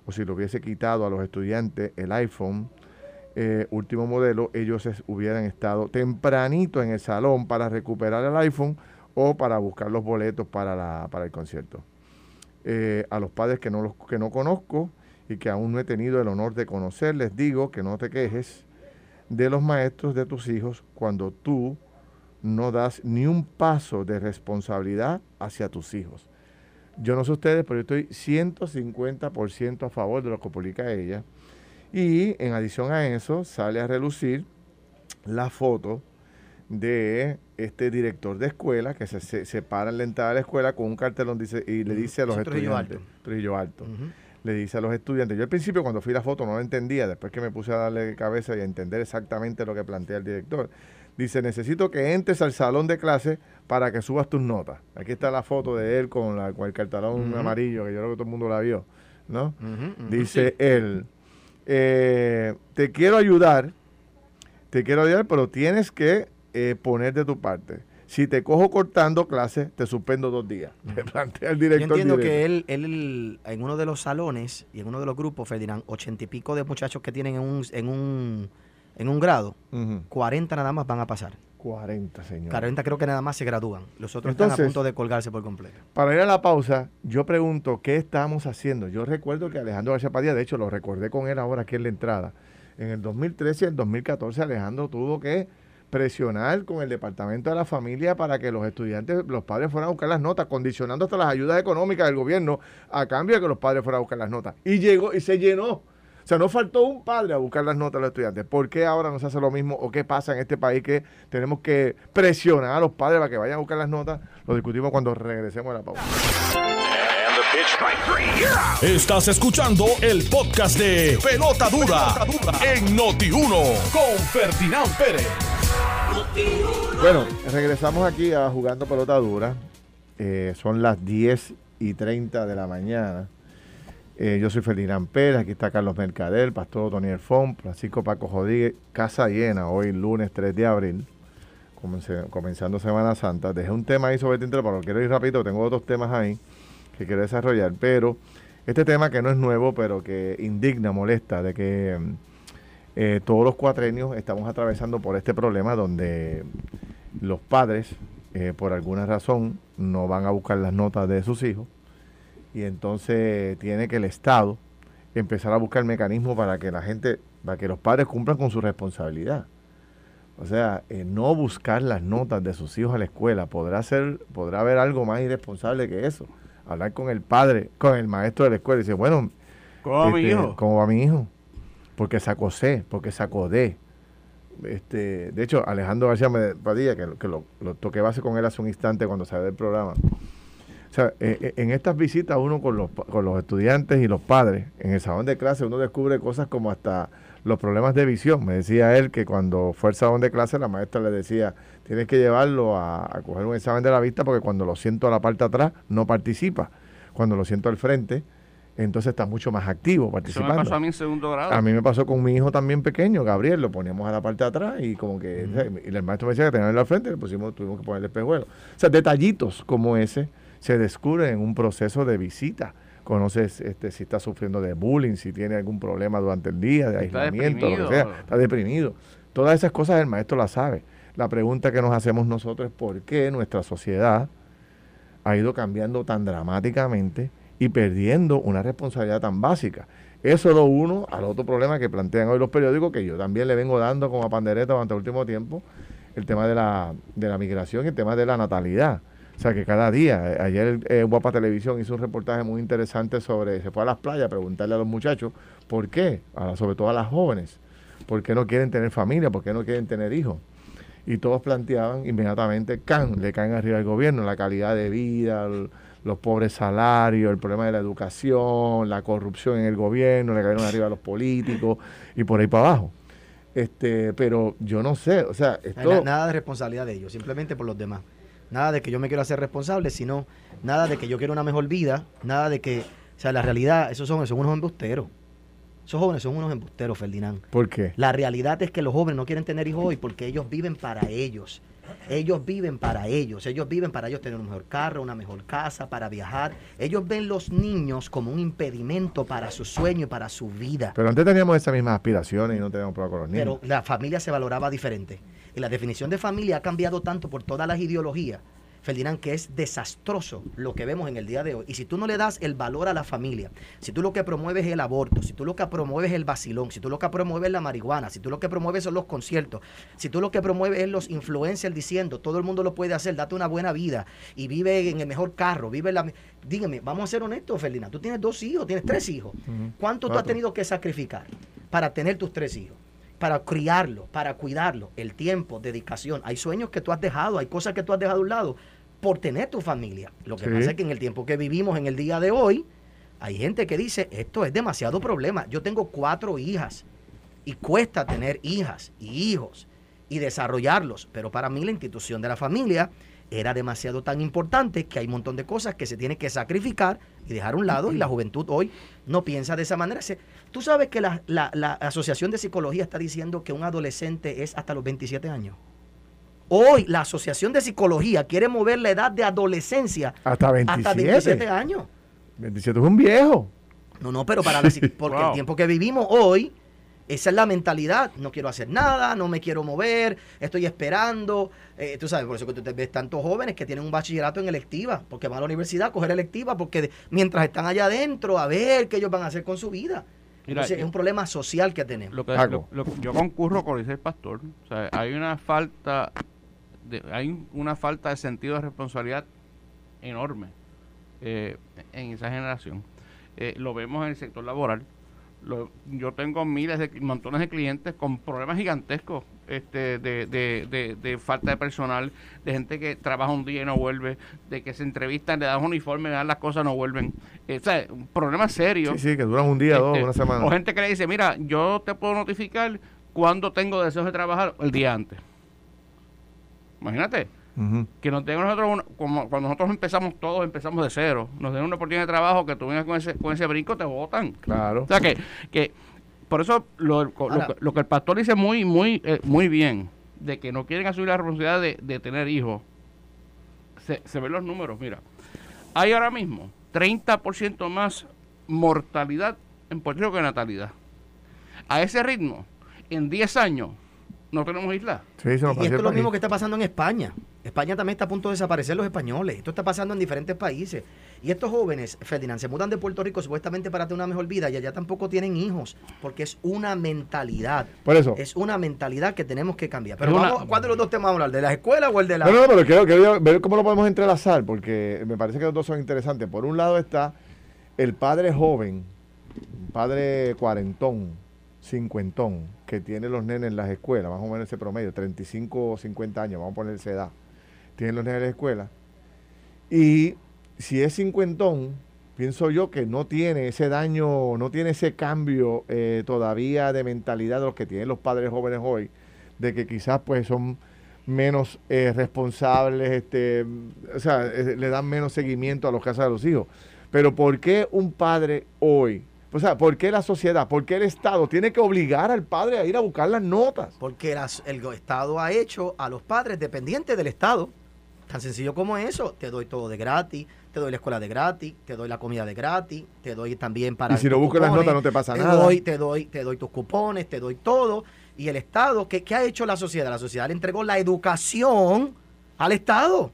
o si lo hubiese quitado a los estudiantes el iPhone, eh, último modelo, ellos hubieran estado tempranito en el salón para recuperar el iPhone o para buscar los boletos para, la, para el concierto. Eh, a los padres que no, los, que no conozco y que aún no he tenido el honor de conocer, les digo que no te quejes de los maestros de tus hijos cuando tú no das ni un paso de responsabilidad hacia tus hijos. Yo no sé ustedes, pero yo estoy 150% a favor de lo que publica ella. Y en adición a eso, sale a relucir la foto de este director de escuela que se, se, para en la entrada de la escuela con un cartelón dice, y le dice a los estudiantes, Trujillo Alto, le dice a los estudiantes, yo al principio cuando fui a la foto no lo entendía, después que me puse a darle cabeza y a entender exactamente lo que plantea el director, dice, necesito que entres al salón de clase para que subas tus notas. Aquí está la foto de él con, la, el cartelón amarillo, que yo creo que todo el mundo la vio, ¿no? dice él, eh, te quiero ayudar, te quiero ayudar, pero tienes que eh, poner de tu parte. Si te cojo cortando clases, te suspendo dos días. plantea el director. Yo entiendo que él, él, en uno de los salones y en uno de los grupos, Ferdinand, ochenta y pico de muchachos que tienen en un, en un, en un grado, 40 nada más van a pasar. 40, señor. 40 creo que nada más se gradúan. Los otros están a punto de colgarse por completo. Para ir a la pausa, yo pregunto, ¿qué estamos haciendo? Yo recuerdo que Alejandro García Padilla, de hecho lo recordé con él ahora aquí en la entrada, en el 2013 y el 2014 Alejandro tuvo que presionar con el Departamento de la Familia para que los estudiantes, los padres fueran a buscar las notas, condicionando hasta las ayudas económicas del gobierno a cambio de que los padres fueran a buscar las notas. Y llegó y se llenó o sea, no faltó un padre a buscar las notas de los estudiantes. ¿Por qué ahora no se hace lo mismo o qué pasa en este país que tenemos que presionar a los padres para que vayan a buscar las notas? Lo discutimos cuando regresemos a la pausa. Estás escuchando el podcast de Pelota Dura, en Noti1 con Ferdinand Pérez. Bueno, regresamos aquí a Jugando Pelota Dura. Eh, son las 10 y 30 de la mañana. Eh, yo soy Ferdinand Pérez, aquí está Carlos Mercader, Pastor Tony Font, Francisco Paco Jodí, casa llena, hoy lunes 3 de abril, comenzando Semana Santa. Dejé un tema ahí sobre tintero, pero quiero ir rápido, tengo otros temas ahí que quiero desarrollar, pero este tema que no es nuevo, pero que indigna, molesta, de que eh, todos los cuatrenios estamos atravesando por este problema donde los padres, eh, por alguna razón, no van a buscar las notas de sus hijos y entonces tiene que el Estado empezar a buscar mecanismos para que la gente, para que los padres cumplan con su responsabilidad. O sea, eh, no buscar las notas de sus hijos a la escuela podrá ser, podrá haber algo más irresponsable que eso. Hablar con el padre, con el maestro de la escuela y decir, bueno, ¿cómo va mi este, hijo? ¿Cómo va mi hijo? Porque sacó C, porque sacó D. Este, de hecho, Alejandro García Padilla, que, que lo, lo toqué base con él hace un instante cuando salió del programa, o sea, eh, eh, en estas visitas uno con los, con los estudiantes y los padres, en el salón de clase uno descubre cosas como hasta los problemas de visión. Me decía él que cuando fue al salón de clase la maestra le decía, tienes que llevarlo a, coger un examen de la vista porque cuando lo siento a la parte de atrás no participa. Cuando lo siento al frente, entonces está mucho más activo participando. Eso me pasó a mí en segundo grado. A mí me pasó con mi hijo también pequeño, Gabriel, lo poníamos a la parte de atrás y como que, y el maestro me decía que tenerlo al frente, le pusimos, tuvimos que ponerle espejuelo. O sea, detallitos como ese se descubre en un proceso de visita. Conoces este, si está sufriendo de bullying, si tiene algún problema durante el día, de aislamiento, lo que sea, está deprimido. Todas esas cosas el maestro las sabe. La pregunta que nos hacemos nosotros es por qué nuestra sociedad ha ido cambiando tan dramáticamente y perdiendo una responsabilidad tan básica. Eso es lo uno al otro problema que plantean hoy los periódicos, que yo también le vengo dando como a pandereta durante el último tiempo, el tema de la, de la migración y el tema de la natalidad. O sea que cada día, eh, ayer eh, Guapa Televisión hizo un reportaje muy interesante sobre, se fue a las playas a preguntarle a los muchachos por qué, sobre todo a las jóvenes, por qué no quieren tener familia, por qué no quieren tener hijos. Y todos planteaban inmediatamente, can, le caen arriba al gobierno, la calidad de vida, los pobres salarios, el problema de la educación, la corrupción en el gobierno, le cayeron arriba a los políticos y por ahí para abajo. Este, pero yo no sé, o sea, esto... Nada de responsabilidad de ellos, simplemente por los demás. Nada de que yo me quiero hacer responsable, sino nada de que yo quiero una mejor vida, nada de que, o sea, la realidad, esos son, son unos embusteros. Esos jóvenes son unos embusteros, Ferdinand. ¿Por qué? La realidad es que los jóvenes no quieren tener hijos hoy porque ellos viven para ellos. Ellos viven para ellos, ellos viven para ellos tener un mejor carro, una mejor casa, para viajar. Ellos ven los niños como un impedimento para su sueño y para su vida. Pero antes teníamos esas mismas aspiraciones y no teníamos problema con los niños. Pero la familia se valoraba diferente. Y la definición de familia ha cambiado tanto por todas las ideologías Ferdinand, que es desastroso lo que vemos en el día de hoy. Y si tú no le das el valor a la familia, si tú lo que promueves es el aborto, si tú lo que promueves es el vacilón, si tú lo que promueves es la marihuana, si tú lo que promueves son los conciertos, si tú lo que promueves es los influencers diciendo todo el mundo lo puede hacer, date una buena vida y vive en el mejor carro, vive en la... Dígame, vamos a ser honestos, Ferdinand, tú tienes dos hijos, tienes tres hijos. ¿Cuánto tú has tenido que sacrificar para tener tus tres hijos? Para criarlo, para cuidarlo, el tiempo, dedicación. Hay sueños que tú has dejado, hay cosas que tú has dejado a un lado por tener tu familia. Lo que pasa es que en el tiempo que vivimos en el día de hoy, hay gente que dice, esto es demasiado problema. Yo tengo cuatro hijas y cuesta tener hijas y hijos y desarrollarlos, pero para mí la institución de la familia era demasiado tan importante que hay un montón de cosas que se tienen que sacrificar y dejar a un lado y la juventud hoy no piensa de esa manera. Tú sabes que la, la, Asociación de Psicología está diciendo que un adolescente es hasta los 27 años. Hoy la Asociación de Psicología quiere mover la edad de adolescencia hasta 27, años. 27 es un viejo. No, no, pero para la, porque el tiempo que vivimos hoy, esa es la mentalidad. No quiero hacer nada, no me quiero mover, estoy esperando. Eh, tú sabes, por eso que tú te ves tantos jóvenes que tienen un bachillerato en electiva, porque van a la universidad a coger electiva, porque mientras están allá adentro, a ver qué ellos van a hacer con su vida es un problema social que tenemos. yo concurro con el pastor. hay una falta de, hay una falta de sentido de responsabilidad enorme eh, en esa generación. Eh, lo vemos en el sector laboral. yo tengo miles de montones de clientes con problemas gigantescos este, de, de, de, falta de personal, de gente que trabaja un día y no vuelve, de que se entrevistan, le dan un uniforme, le dan las cosas, no vuelven. Eh, o sea, un problema serio. Sí, sí, que duran un día, dos, este, una semana. O gente que le dice, mira, yo te puedo notificar cuando tengo deseos de trabajar el día antes. Imagínate. Que nos den nosotros, como cuando nosotros empezamos todos, empezamos de cero. Nos den una oportunidad de trabajo que tú vengas con ese, con ese brinco, te votan. Claro. O sea, que, que por eso lo, lo, que el pastor dice muy, muy, eh, muy bien, de que no quieren asumir la responsabilidad de, tener hijos. Se, se, ven los números, mira. Hay ahora mismo 30% más mortalidad en Puerto Rico que natalidad. A ese ritmo, en 10 años, no tenemos isla. y esto es lo mismo que está pasando en España. España también está a punto de desaparecer los españoles. Esto está pasando en diferentes países. Y estos jóvenes, Ferdinand, se mudan de Puerto Rico supuestamente para tener una mejor vida y allá tampoco tienen hijos, porque es una mentalidad. Por eso. Es una mentalidad que tenemos que cambiar. Pero vamos, ¿cuál de los dos temas vamos a hablar? ¿De la escuela o el de la.? No, no, pero quiero, quiero ver cómo lo podemos entrelazar, porque me parece que los dos son interesantes. Por un lado está el padre joven, padre cuarentón, cincuentón, que tiene los nenes en las escuelas, más o menos ese promedio, 35 o 50 años, vamos a poner esa edad, tienen los nenes en la escuela. Y si es cincuentón, pienso yo que no tiene ese daño, no tiene ese cambio eh, todavía de mentalidad de los que tienen los padres jóvenes hoy, de que quizás pues son menos eh, responsables, este, o sea, eh, le dan menos seguimiento a los casos de los hijos. Pero ¿por qué un padre hoy o sea, ¿por qué la sociedad, por qué el Estado tiene que obligar al padre a ir a buscar las notas? Porque el Estado ha hecho a los padres dependientes del Estado. Tan sencillo como eso. Te doy todo de gratis, te doy la escuela de gratis, te doy la comida de gratis, te doy también para... Y si no buscas las notas no te pasa nada. Doy, te, doy, te doy tus cupones, te doy todo. Y el Estado, ¿qué, ¿qué ha hecho la sociedad? La sociedad le entregó la educación al Estado.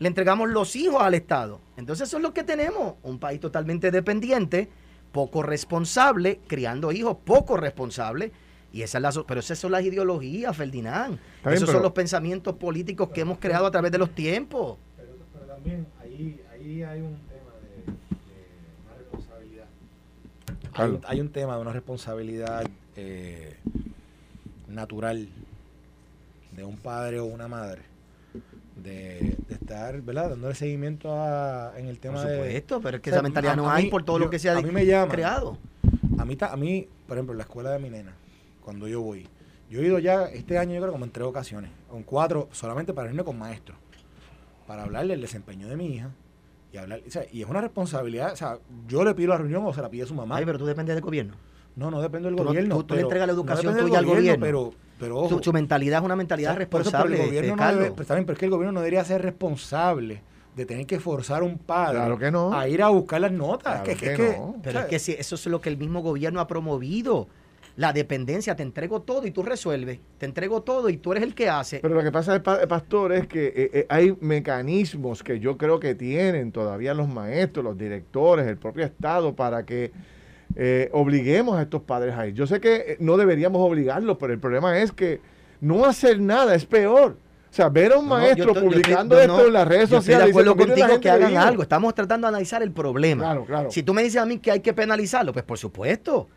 Le entregamos los hijos al Estado. Entonces eso es lo que tenemos. Un país totalmente dependiente poco responsable, criando hijos poco responsables. Y esa es la, pero esas son las ideologías, Ferdinand. Esos son los pensamientos políticos que hemos creado a través de los tiempos. Pero, también ahí, ahí hay un tema de, una responsabilidad. Hay, un tema de una responsabilidad eh, natural de un padre o una madre de, estar, ¿verdad? Dándole seguimiento a, en el tema de... Por supuesto, pero es que esa mentalidad no hay por todo lo que se ha creado. A mí, a mí, por ejemplo, en la escuela de mi nena, cuando yo voy, yo he ido ya este año, yo creo, como en tres ocasiones, con cuatro, solamente para irme con maestros, para hablarle del desempeño de mi hija, y hablar, y es una responsabilidad, o sea, yo le pido la reunión o se la pide su mamá. Ay, pero tú dependes del gobierno. No, no depende del gobierno. Tú, le entregas la educación tuya al gobierno. Pero, pero su, mentalidad es una mentalidad responsable. el gobierno no debe, pero, pero es que el gobierno no debería ser responsable de tener que forzar a un padre a ir a buscar las notas. que, pero es que si eso es lo que el mismo gobierno ha promovido la dependencia, te entrego todo y tú resuelves, te entrego todo y tú eres el que hace. Pero lo que pasa, pastor, es que eh, eh, hay mecanismos que yo creo que tienen todavía los maestros, los directores, el propio Estado para que eh, obliguemos a estos padres a ir. Yo sé que no deberíamos obligarlos, pero el problema es que no hacer nada es peor. O sea, ver a un maestro publicando esto en las redes sociales. Estoy de acuerdo contigo que hagan algo. Estamos tratando de analizar el problema. Claro, claro. Si tú me dices a mí que hay que penalizarlo, pues por supuesto.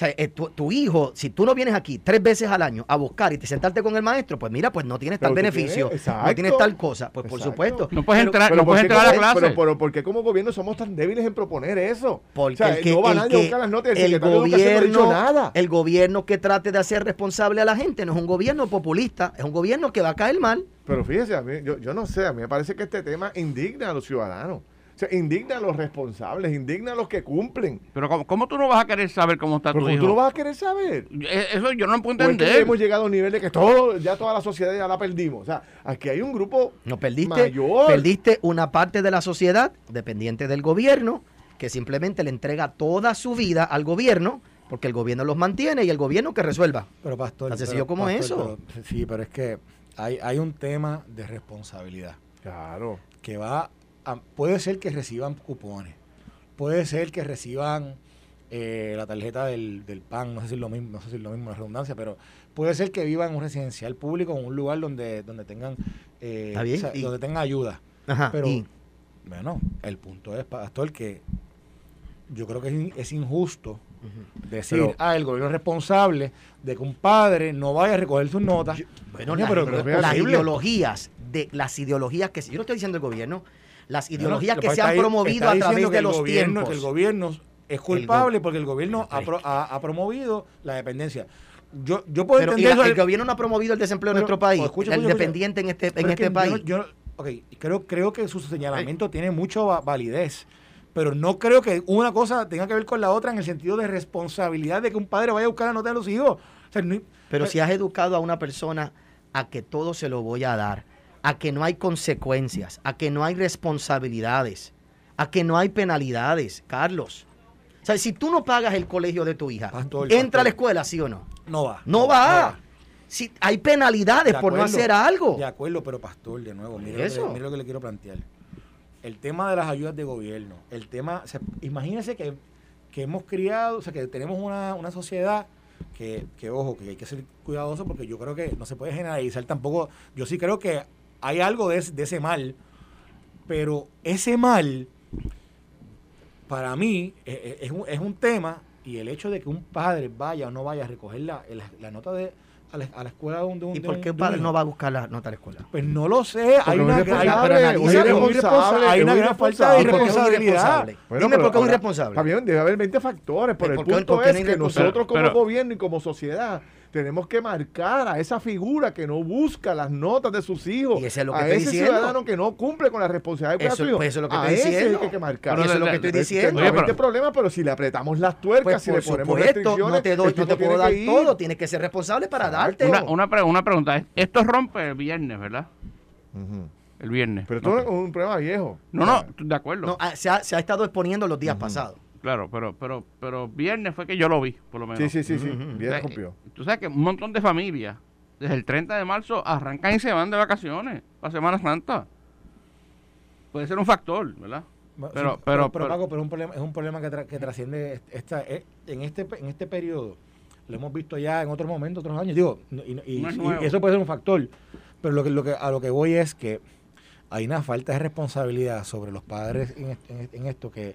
O sea, eh, tu, hijo, si tú no vienes aquí tres veces al año a buscar y te sentarte con el maestro, pues mira, pues no tienes tal beneficio, no tienes tal cosa. Pues por supuesto. No puedes entrar, no puedes entrar a la clase. Pero, ¿por qué como gobierno somos tan débiles en proponer eso? Porque el que, no van a buscar las notas el, gobierno, nada. el gobierno que trate de hacer responsable a la gente no es un gobierno populista, es un gobierno que va a caer mal. Pero fíjese, a mí, yo, yo no sé, a mí me parece que este tema indigna a los ciudadanos indigna a los responsables, indigna a los que cumplen. Pero ¿cómo, tú no vas a querer saber cómo está tu hijo? tú no vas a querer saber? Eh, eso yo no puedo entender. hemos llegado a un nivel de que todo, ya toda la sociedad ya la perdimos. O sea, aquí hay un grupo no, perdiste, mayor. Perdiste una parte de la sociedad dependiente del gobierno que simplemente le entrega toda su vida al gobierno porque el gobierno los mantiene y el gobierno que resuelva. Pero pastor, sencillo como eso. sí, pero es que hay, hay un tema de responsabilidad. Claro. Que va puede ser que reciban cupones, puede ser que reciban eh, la tarjeta del, del, PAN, no sé si es lo mismo, no sé si es lo mismo la redundancia, pero puede ser que vivan en un residencial público, en un lugar donde, donde tengan eh, donde tengan ayuda. pero bueno, el punto es, pastor, que yo creo que es, injusto decir, ah, el gobierno es responsable de que un padre no vaya a recoger sus notas. bueno, pero, las ideologías de las ideologías que yo no estoy diciendo el gobierno, las ideologías que se han promovido a través de los tiempos. Que el gobierno es culpable porque el gobierno ha, promovido la dependencia. Yo, yo puedo entender el, gobierno no ha promovido el desempleo en nuestro país, el dependiente en este, en este país. Yo, creo, creo que su señalamiento tiene mucha validez, pero no creo que una cosa tenga que ver con la otra en el sentido de responsabilidad de que un padre vaya a buscar la nota de los hijos. pero si has educado a una persona a que todo se lo voy a dar, a que no hay consecuencias, a que no hay responsabilidades, a que no hay penalidades, Carlos. O sea, si tú no pagas el colegio de tu hija, ¿entra a la escuela, sí o no? No va. No, va. Si hay penalidades por no hacer algo. De acuerdo, pero pastor, de nuevo, mira, Lo, que, lo que le quiero plantear. El tema de las ayudas de gobierno, el tema, imagínense que, hemos criado, o sea, que tenemos una, una sociedad que, que, ojo, que hay que ser cuidadoso porque yo creo que no se puede generalizar tampoco. Yo sí creo que hay algo de, ese mal, pero ese mal, para mí, e, e, es, un, es, un, tema y el hecho de que un padre vaya o no vaya a recoger la, la, nota de, a la, a la, escuela de un, ¿Y por qué un padre no va a buscar la nota a la escuela? Pues no lo sé. hay una, hay, hay una gran falta de responsabilidad. Dime por qué es irresponsable. También debe haber 20 factores, pero el punto es que nosotros como gobierno y como sociedad tenemos que marcar a esa figura que no busca las notas de sus hijos. Y ese es lo que a ese ciudadano que no cumple con la responsabilidad de eso, eso es lo que estoy diciendo. hay que marcar. eso es lo que estoy diciendo. No hay problema, pero si le apretamos las tuercas, pues si le ponemos restricciones, no te, doy, no te puedo dar todo. Tienes que ser responsable para darte. Una, una, una, pregunta. Esto rompe el viernes, ¿verdad? El viernes. Pero esto es un problema viejo. No, no, de acuerdo. No, se, ha, se ha estado exponiendo los días pasados. Claro, pero, pero, pero viernes fue que yo lo vi, por lo menos. Sí, sí, sí, sí. Viernes cumplió. Tú sabes que un montón de familias, desde el 30 de marzo, arrancan y se van de vacaciones para Semana Santa. Puede ser un factor, ¿verdad? Pero, pero, pero, pero, un problema, es un problema que, que trasciende esta, eh, en este en este periodo. Lo hemos visto ya en otros momentos, otros años. Digo, y, eso puede ser un factor. Pero lo que, lo que, a lo que voy es que hay una falta de responsabilidad sobre los padres en esto que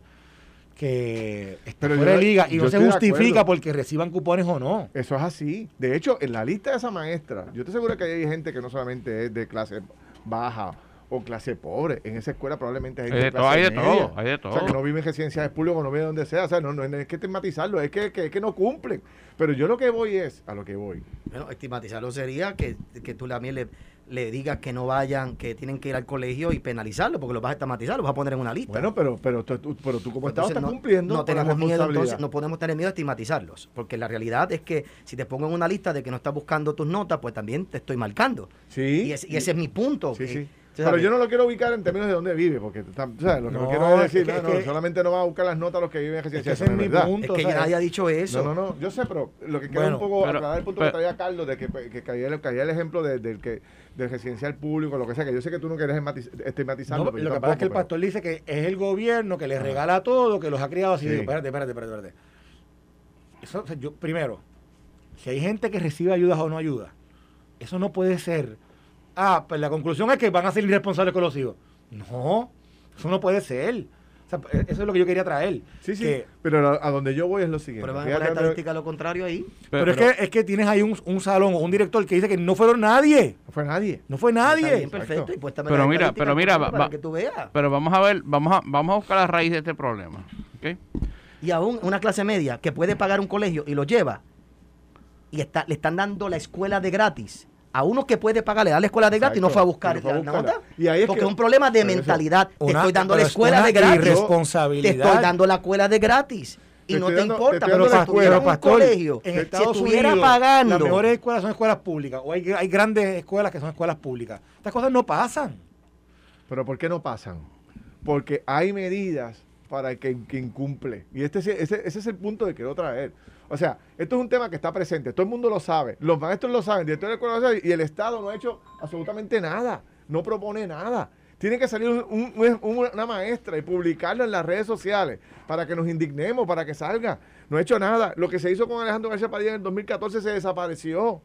que está fuera liga y no se justifica porque reciban cupones o no. Eso es así. De hecho, en la lista de esa maestra, yo te aseguro que hay gente que no solamente es de clase baja o clase pobre. En esa escuela probablemente hay, de, todo, hay de todo, hay de todo. O sea, que no viven en residenciales públicas, no viven donde sea. O sea, no, no, es que estigmatizarlo, es que, que, que, no cumplen. Pero yo lo que voy es, a lo que voy. Bueno, estigmatizarlo sería que, que tú también le le digas que no vayan, que tienen que ir al colegio y penalizarlo, porque los vas a estigmatizar, los vas a poner en una lista. Bueno, pero, pero, tú, pero tú como Estado estás no, cumpliendo. No tenemos miedo, entonces, no podemos tener miedo a estigmatizarlos, porque la realidad es que si te pongo en una lista de que no estás buscando tus notas, pues también te estoy marcando. Sí. Y, ese es mi punto. Sí, sí. Pero yo no lo quiero ubicar en términos de dónde vive, porque ¿sabes? lo que no, quiero es decir, no, solamente no va a buscar las notas los que viven en residencia. Es, que es mi punto. Es que nadie ha dicho eso. No, no, no, yo sé, pero lo que quiero un poco aclarar el punto que traía Carlos, de que, que caía, el ejemplo del que del residencial público, lo que sea, que yo sé que tú no quieres estigmatizarlo. lo que pasa es que el pastor dice que es el gobierno que les regala todo, que los ha criado así. espérate, espérate, espérate, espérate. Eso, yo, primero, si hay gente que recibe ayudas o no ayuda, eso no puede ser ah, pues la conclusión es que van a ser irresponsables con los hijos. No, eso no puede ser. E, eso es lo que yo quería traer. Sí, sí. pero a, donde yo voy es lo siguiente. Pero van a la estadística lo contrario ahí. Pero, es, que, es que tienes ahí un, un, salón o un director que dice que no fueron nadie. No fue nadie. No fue nadie. perfecto. Y pero mira, pero mira, para que tú veas. Pero vamos a ver, vamos a, vamos a buscar la raíz de este problema. ¿okay? Y aún una clase media que puede pagar un colegio y lo lleva y está, le están dando la escuela de gratis a uno que puede pagarle a la escuela de gratis y no fue a buscar la nota. Y ahí es porque es un problema de mentalidad. te estoy dando la escuela de gratis. Te estoy dando la escuela de gratis. Y no te importa, pero si estuviera en un colegio, en Estados Unidos, pagando. Las mejores escuelas son escuelas públicas. O hay, hay grandes escuelas que son escuelas públicas. Estas cosas no pasan. ¿Pero por qué no pasan? Porque hay medidas para que, quien incumple. Y este, ese, ese es el punto que quiero traer. O sea, esto es un tema que está presente, todo el mundo lo sabe, los maestros lo saben, el director de la y el Estado no ha hecho absolutamente nada, no propone nada. Tiene que salir una maestra y publicarlo en las redes sociales para que nos indignemos, para que salga. No ha hecho nada. Lo que se hizo con Alejandro García Padilla en el 2014 se desapareció.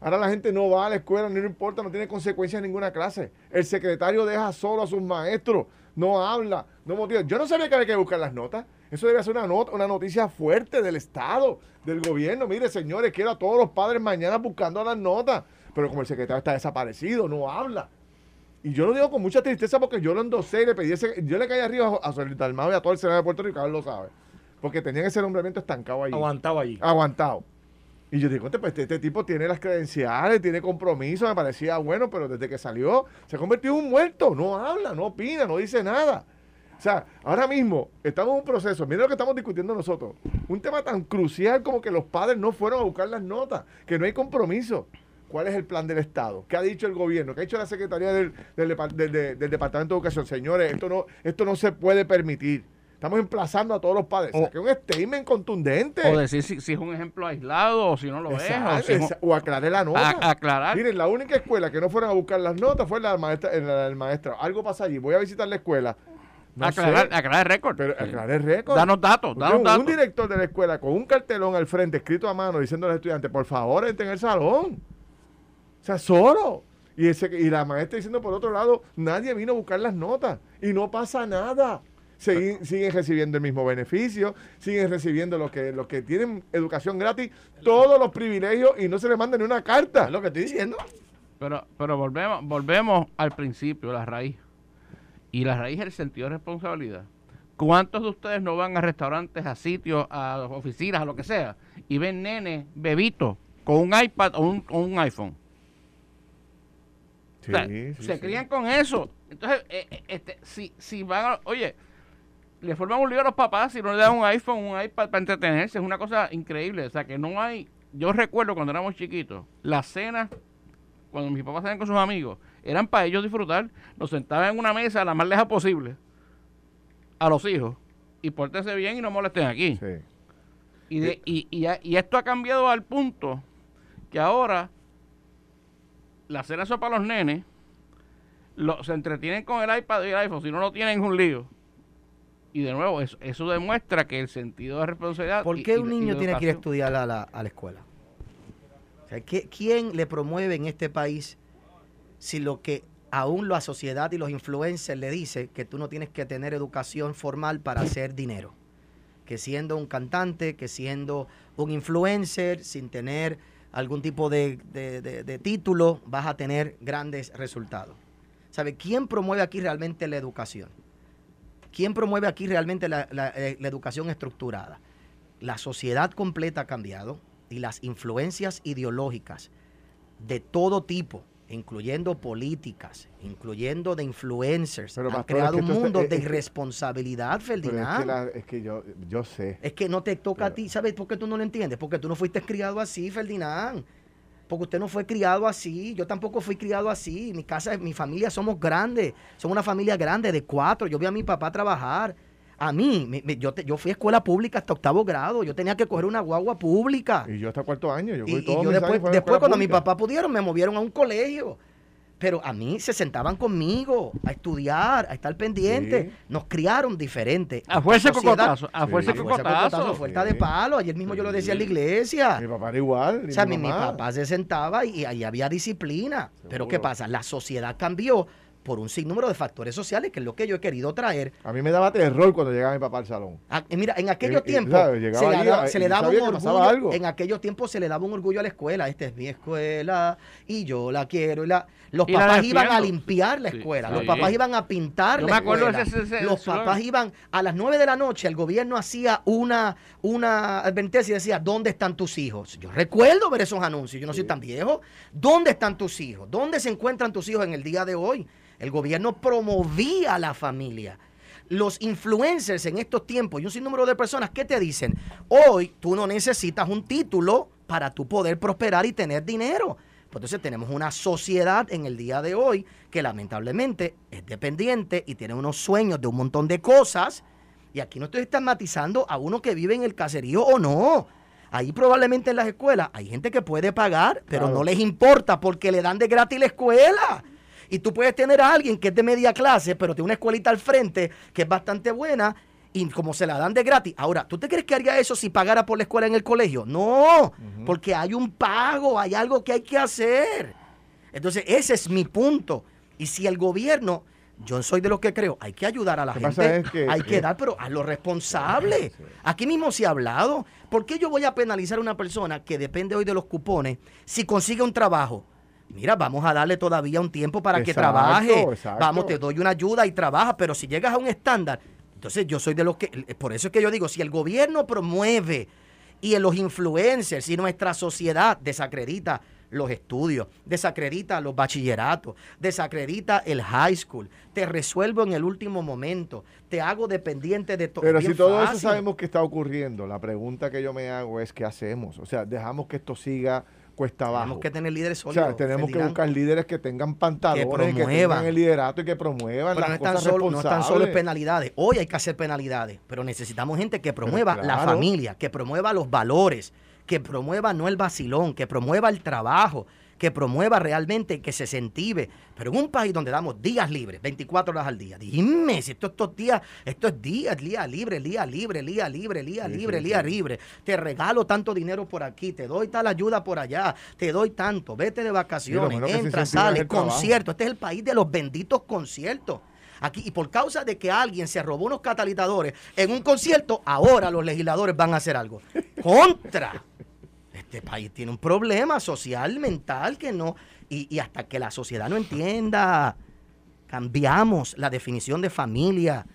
Ahora la gente no va a la escuela, no importa, no tiene consecuencias en ninguna clase. El secretario deja solo a sus maestros, no habla, no motiva. Yo no sabía que había que buscar las notas. Eso debe ser una, nota, una noticia fuerte del Estado, del gobierno. Mire, señores, quiero a todos los padres mañana buscando las notas. Pero como el secretario está desaparecido, no habla. Y yo lo digo con mucha tristeza porque yo lo endosé y le pedí ese, Yo le caí arriba a Solís Dalmado y a todo el Senado de Puerto Rico, él lo sabe. Porque tenían ese nombramiento estancado allí. Aguantado allí. Aguantado. Y yo digo, pues este, este, tipo tiene las credenciales, tiene compromiso, me parecía bueno, pero desde que salió se ha convertido en un muerto. No habla, no opina, no dice nada. O sea, ahora mismo estamos en un proceso, mira lo que estamos discutiendo nosotros, un tema tan crucial como que los padres no fueron a buscar las notas, que no hay compromiso. ¿Cuál es el plan del Estado? ¿Qué ha dicho el gobierno? ¿Qué ha dicho la Secretaría del, Departamento de Educación? Señores, esto no, esto no se puede permitir. Estamos emplazando a todos los padres. O, que un statement contundente. O decir si, es un ejemplo aislado o si no lo es. O, aclarar la nota. aclarar. Miren, la única escuela que no fueron a buscar las notas fue la maestra, el maestro. Algo pasa allí. Voy a visitar la escuela aclarar, aclarar, el récord. Pero aclarar el récord. Danos datos, danos un, datos. Un director de la escuela con un cartelón al frente escrito a mano diciendo a los estudiantes, por favor, entren en el salón. O sea, solo. Y, ese, y la maestra diciendo por otro lado, nadie vino a buscar las notas. Y no pasa nada. Siguen, siguen recibiendo el mismo beneficio, siguen recibiendo los que, los que tienen educación gratis, todos los privilegios y no se les manda ni una carta. Es lo que estoy diciendo. Pero, pero volvemos, volvemos al principio, la raíz. Y la raíz es el sentido de responsabilidad. ¿Cuántos de ustedes no van a restaurantes, a sitios, a oficinas, a lo que sea, y ven nene, bebito, con un iPad o un, iPhone? se crían con eso. Entonces, eh, eh, este, si, si van a, oye, le forman un lío a los papás si no le dan un iPhone, un iPad para entretenerse. Es una cosa increíble. O sea, que no hay. Yo recuerdo cuando éramos chiquitos, las cenas, cuando mis papás salían con sus amigos, eran para ellos disfrutar. Nos sentaban en una mesa la más leja posible a los hijos y pórtense bien y no molesten aquí. Y, de, y, y, esto ha cambiado al punto que ahora la cena eso para los nenes lo, se entretienen con el iPad y el iPhone, si no lo tienen es un lío. Y de nuevo, eso, eso demuestra que el sentido de responsabilidad... ¿Por qué un niño tiene que ir a estudiar a la, a la escuela? ¿Quién le promueve en este país si lo que aún la sociedad y los influencers le dice que tú no tienes que tener educación formal para hacer dinero. Que siendo un cantante, que siendo un influencer, sin tener algún tipo de, título, vas a tener grandes resultados. ¿Sabe? ¿Quién promueve aquí realmente la educación? ¿Quién promueve aquí realmente la, eh, educación estructurada? La sociedad completa ha cambiado y las influencias ideológicas de todo tipo, incluyendo políticas, incluyendo de influencers, han creado un mundo de irresponsabilidad, Ferdinand. Es que, yo, yo sé. Es que no te toca a ti, ¿sabes por qué tú no lo entiendes? Porque tú no fuiste criado así, Ferdinand. Porque usted no fue criado así, yo tampoco fui criado así, mi casa, mi familia somos grandes, somos una familia grande de cuatro, yo vi a mi papá trabajar, a mí, yo, yo fui a escuela pública hasta octavo grado, yo tenía que coger una guagua pública. Y yo hasta cuarto año, yo fui y, y yo después, después cuando mi papá pudieron, me movieron a un colegio pero a mí se sentaban conmigo a estudiar, a estar pendiente. Nos criaron diferente. A fuerza cocotazo, a fuerza cocotazo. A fuerza de palo. Ayer mismo yo lo decía en la iglesia. Mi papá era igual. O sea, mi, papá se sentaba y ahí había disciplina. Pero ¿qué pasa? La sociedad cambió por un sinnúmero de factores sociales, que es lo que yo he querido traer. A mí me daba terror cuando llegaba mi papá al salón. Ah, mira, en aquellos tiempos se, le, daba un orgullo, en aquellos tiempos se le daba un orgullo a la escuela, esta es mi escuela y yo la quiero y la los papás iban a limpiar la escuela, los papás iban a pintar la escuela. los papás iban a las 9 de la noche, el gobierno hacía una una advertencia y decía, "¿Dónde están tus hijos?" Yo recuerdo ver esos anuncios, yo no soy tan viejo. ¿Dónde están tus hijos? ¿Dónde se encuentran tus hijos en el día de hoy? El gobierno promovía la familia. Los influencers en estos tiempos y un sinnúmero de personas que te dicen, hoy tú no necesitas un título para tú poder prosperar y tener dinero. Pues entonces tenemos una sociedad en el día de hoy que lamentablemente es dependiente y tiene unos sueños de un montón de cosas. Y aquí no estoy estigmatizando a uno que vive en el caserío o no. Ahí probablemente en las escuelas hay gente que puede pagar, pero no les importa porque le dan de gratis la escuela. Y tú puedes tener a alguien que es de media clase, pero tiene una escuelita al frente que es bastante buena y como se la dan de gratis. Ahora, ¿tú te crees que haría eso si pagara por la escuela en el colegio? No, porque hay un pago, hay algo que hay que hacer. Entonces, ese es mi punto. Y si el gobierno, yo soy de los que creo, hay que ayudar a la gente, hay que dar, pero a lo responsable. Aquí mismo se ha hablado. ¿Por qué yo voy a penalizar a una persona que depende hoy de los cupones si consigue un trabajo? Mira, vamos a darle todavía un tiempo para que trabaje. Vamos, te doy una ayuda y trabaja, pero si llegas a un estándar, entonces yo soy de los que, por eso es que yo digo, si el gobierno promueve y en los influencers y nuestra sociedad desacredita los estudios, desacredita los bachilleratos, desacredita el high school, te resuelvo en el último momento, te hago dependiente de todo. Pero si todo eso sabemos que está ocurriendo, la pregunta que yo me hago es, ¿qué hacemos? O sea, dejamos que esto siga cuesta abajo. Tenemos que tener líderes sólidos. O sea, tenemos que buscar líderes que tengan pantalones, que, tengan el liderato y que promuevan las no cosas solo, No están solo en penalidades. Hoy hay que hacer penalidades, pero necesitamos gente que promueva la familia, que promueva los valores, que promueva no el vacilón, que promueva el trabajo, que promueva realmente, que se sentive. Pero en un país donde damos días libres, 24 horas al día, dime si esto, estos días, esto es días, día libre, día libre, día libre, día libre, día libre. Te regalo tanto dinero por aquí, te doy tal ayuda por allá, te doy tanto, vete de vacaciones, entra, sale, concierto. Este es el país de los benditos conciertos. Aquí, y por causa de que alguien se robó unos catalizadores en un concierto, ahora los legisladores van a hacer algo. Contra este país tiene un problema social, mental, que no, y, hasta que la sociedad no entienda, cambiamos la definición de familia,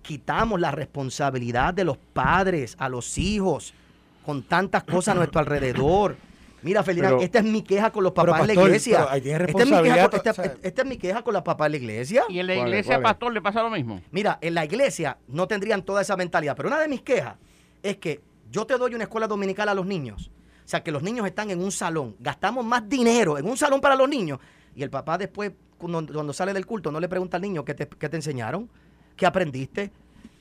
quitamos la responsabilidad de los padres a los hijos con tantas cosas a nuestro alrededor. Mira, Felina, esta es mi queja con los papás de la iglesia. Esta es, mi queja con, esta, es mi queja con los papás de la iglesia. ¿Y en la iglesia, pastor, le pasa lo mismo? Mira, en la iglesia no tendrían toda esa mentalidad, pero una de mis quejas es que yo te doy una escuela dominical a los niños sea, que los niños están en un salón, gastamos más dinero en un salón para los niños y el papá después, cuando, sale del culto, no le pregunta al niño qué te, qué te enseñaron, qué aprendiste,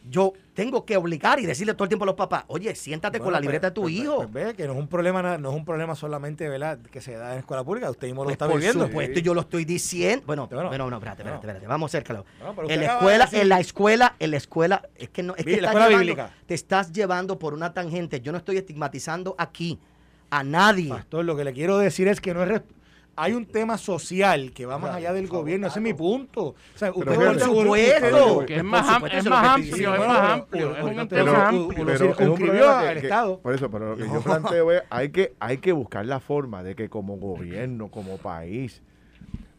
yo tengo que obligar y decirle todo el tiempo a los papás, oye, siéntate con la pues, libreta de tu pues, hijo. Pues, ve que no es un problema, no es un problema solamente, ¿verdad? que se da en escuela pública, usted mismo lo está viviendo. Por supuesto, yo lo estoy diciendo. Bueno, bueno, no, espérate, espérate, espérate, vamos a hacer en la escuela, en la escuela, en la escuela, es que no, es que te estás llevando por una tangente. Yo no estoy estigmatizando aquí a nadie. Pastor, lo que le quiero decir es que no es hay un tema social que va más allá del gobierno, ese es mi punto. O sea, usted por supuesto, que es más, amplio, es más amplio, es más amplio, es un tema amplio. Pero al Estado. Por eso, pero lo que yo planteo es, hay que, hay que buscar la forma de que como gobierno, como país,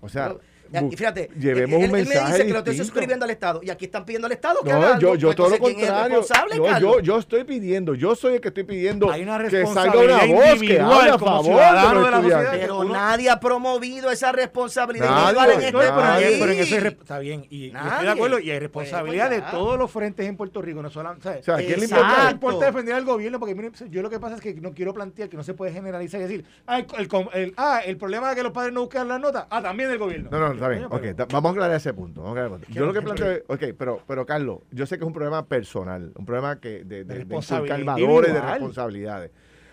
o sea, Y fíjate, llevemos él, un mensaje él me dice que lo estoy suscribiendo al Estado y aquí están pidiendo al Estado que no, haga yo, yo pues, todo lo contrario. no, yo, yo estoy pidiendo, yo soy el que estoy pidiendo Hay una que salga una voz que hable a favor de, de la sociedad. Pero uno, nadie ha promovido esa responsabilidad nadie, en este país. pero en eso hay, está bien, y, y estoy de acuerdo, y hay responsabilidad Pues, de todos los frentes en Puerto Rico, no solamente, ¿sabes? O sea, ¿a quién le importa? No importa defender al gobierno, porque mire, yo lo que pasa es que no quiero plantear que no se puede generalizar y decir, ah, el, el- el- ah, el problema de que los padres no buscan las notas, ah, también del gobierno. No, no, está bien. Coño, Ok, pero- ta- vamos a aclarar ese punto. vamos a aclarar ese punto. que Yo lo que planteo es, ok, pero, pero Carlos, yo sé que es un problema personal, un problema que de, de, de valores, de individual. responsabilidades.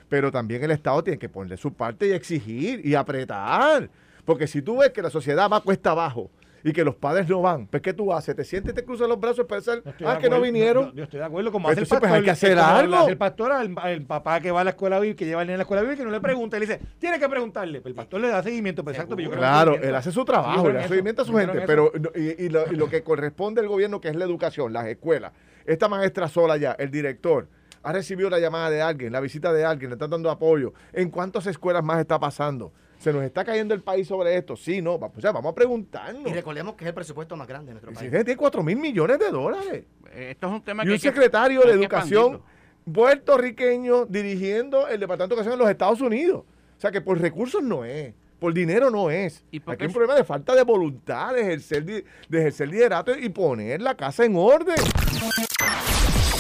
Pero también el Estado tiene que ponerle su parte y exigir y apretar. Porque si tú ves que la sociedad va cuesta abajo y que los padres no van, pues ¿qué tú haces? ¿Te sientes y te cruzas los brazos para pensar, No ah, que no vinieron? Yo, yo estoy de acuerdo, como Pues hace el pues, pastor. hay que hacer como algo. el pastor al, al papá que va a la escuela que lleva al niño a la escuela bíblica, que no le pregunta, y le dice, tiene que preguntarle. Pues el pastor le da seguimiento, pues exacto, pero yo Claro, él hace su trabajo, le da seguimiento a su gente, en pero no- y, y lo, y lo que corresponde al gobierno, que es la educación, las escuelas, esta maestra sola ya, el director, ha recibido la llamada de alguien, la visita de alguien, le está dando apoyo. ¿En cuántas escuelas más está pasando? ¿Se nos está cayendo el país sobre esto? Sí, no, pues ya, vamos a preguntarnos. Y recordemos que es el presupuesto más grande de nuestro país. tiene 4 mil millones de dólares. Eh, Esto es un tema Y que un hay que- secretario de educación puertorriqueño dirigiendo el Departamento de Educación en los Estados Unidos. O sea que por recursos no es, por dinero no es. ¿Y por Aquí qué hay un problema de falta de voluntad de ejercer, de ejercer liderato y poner la casa en orden.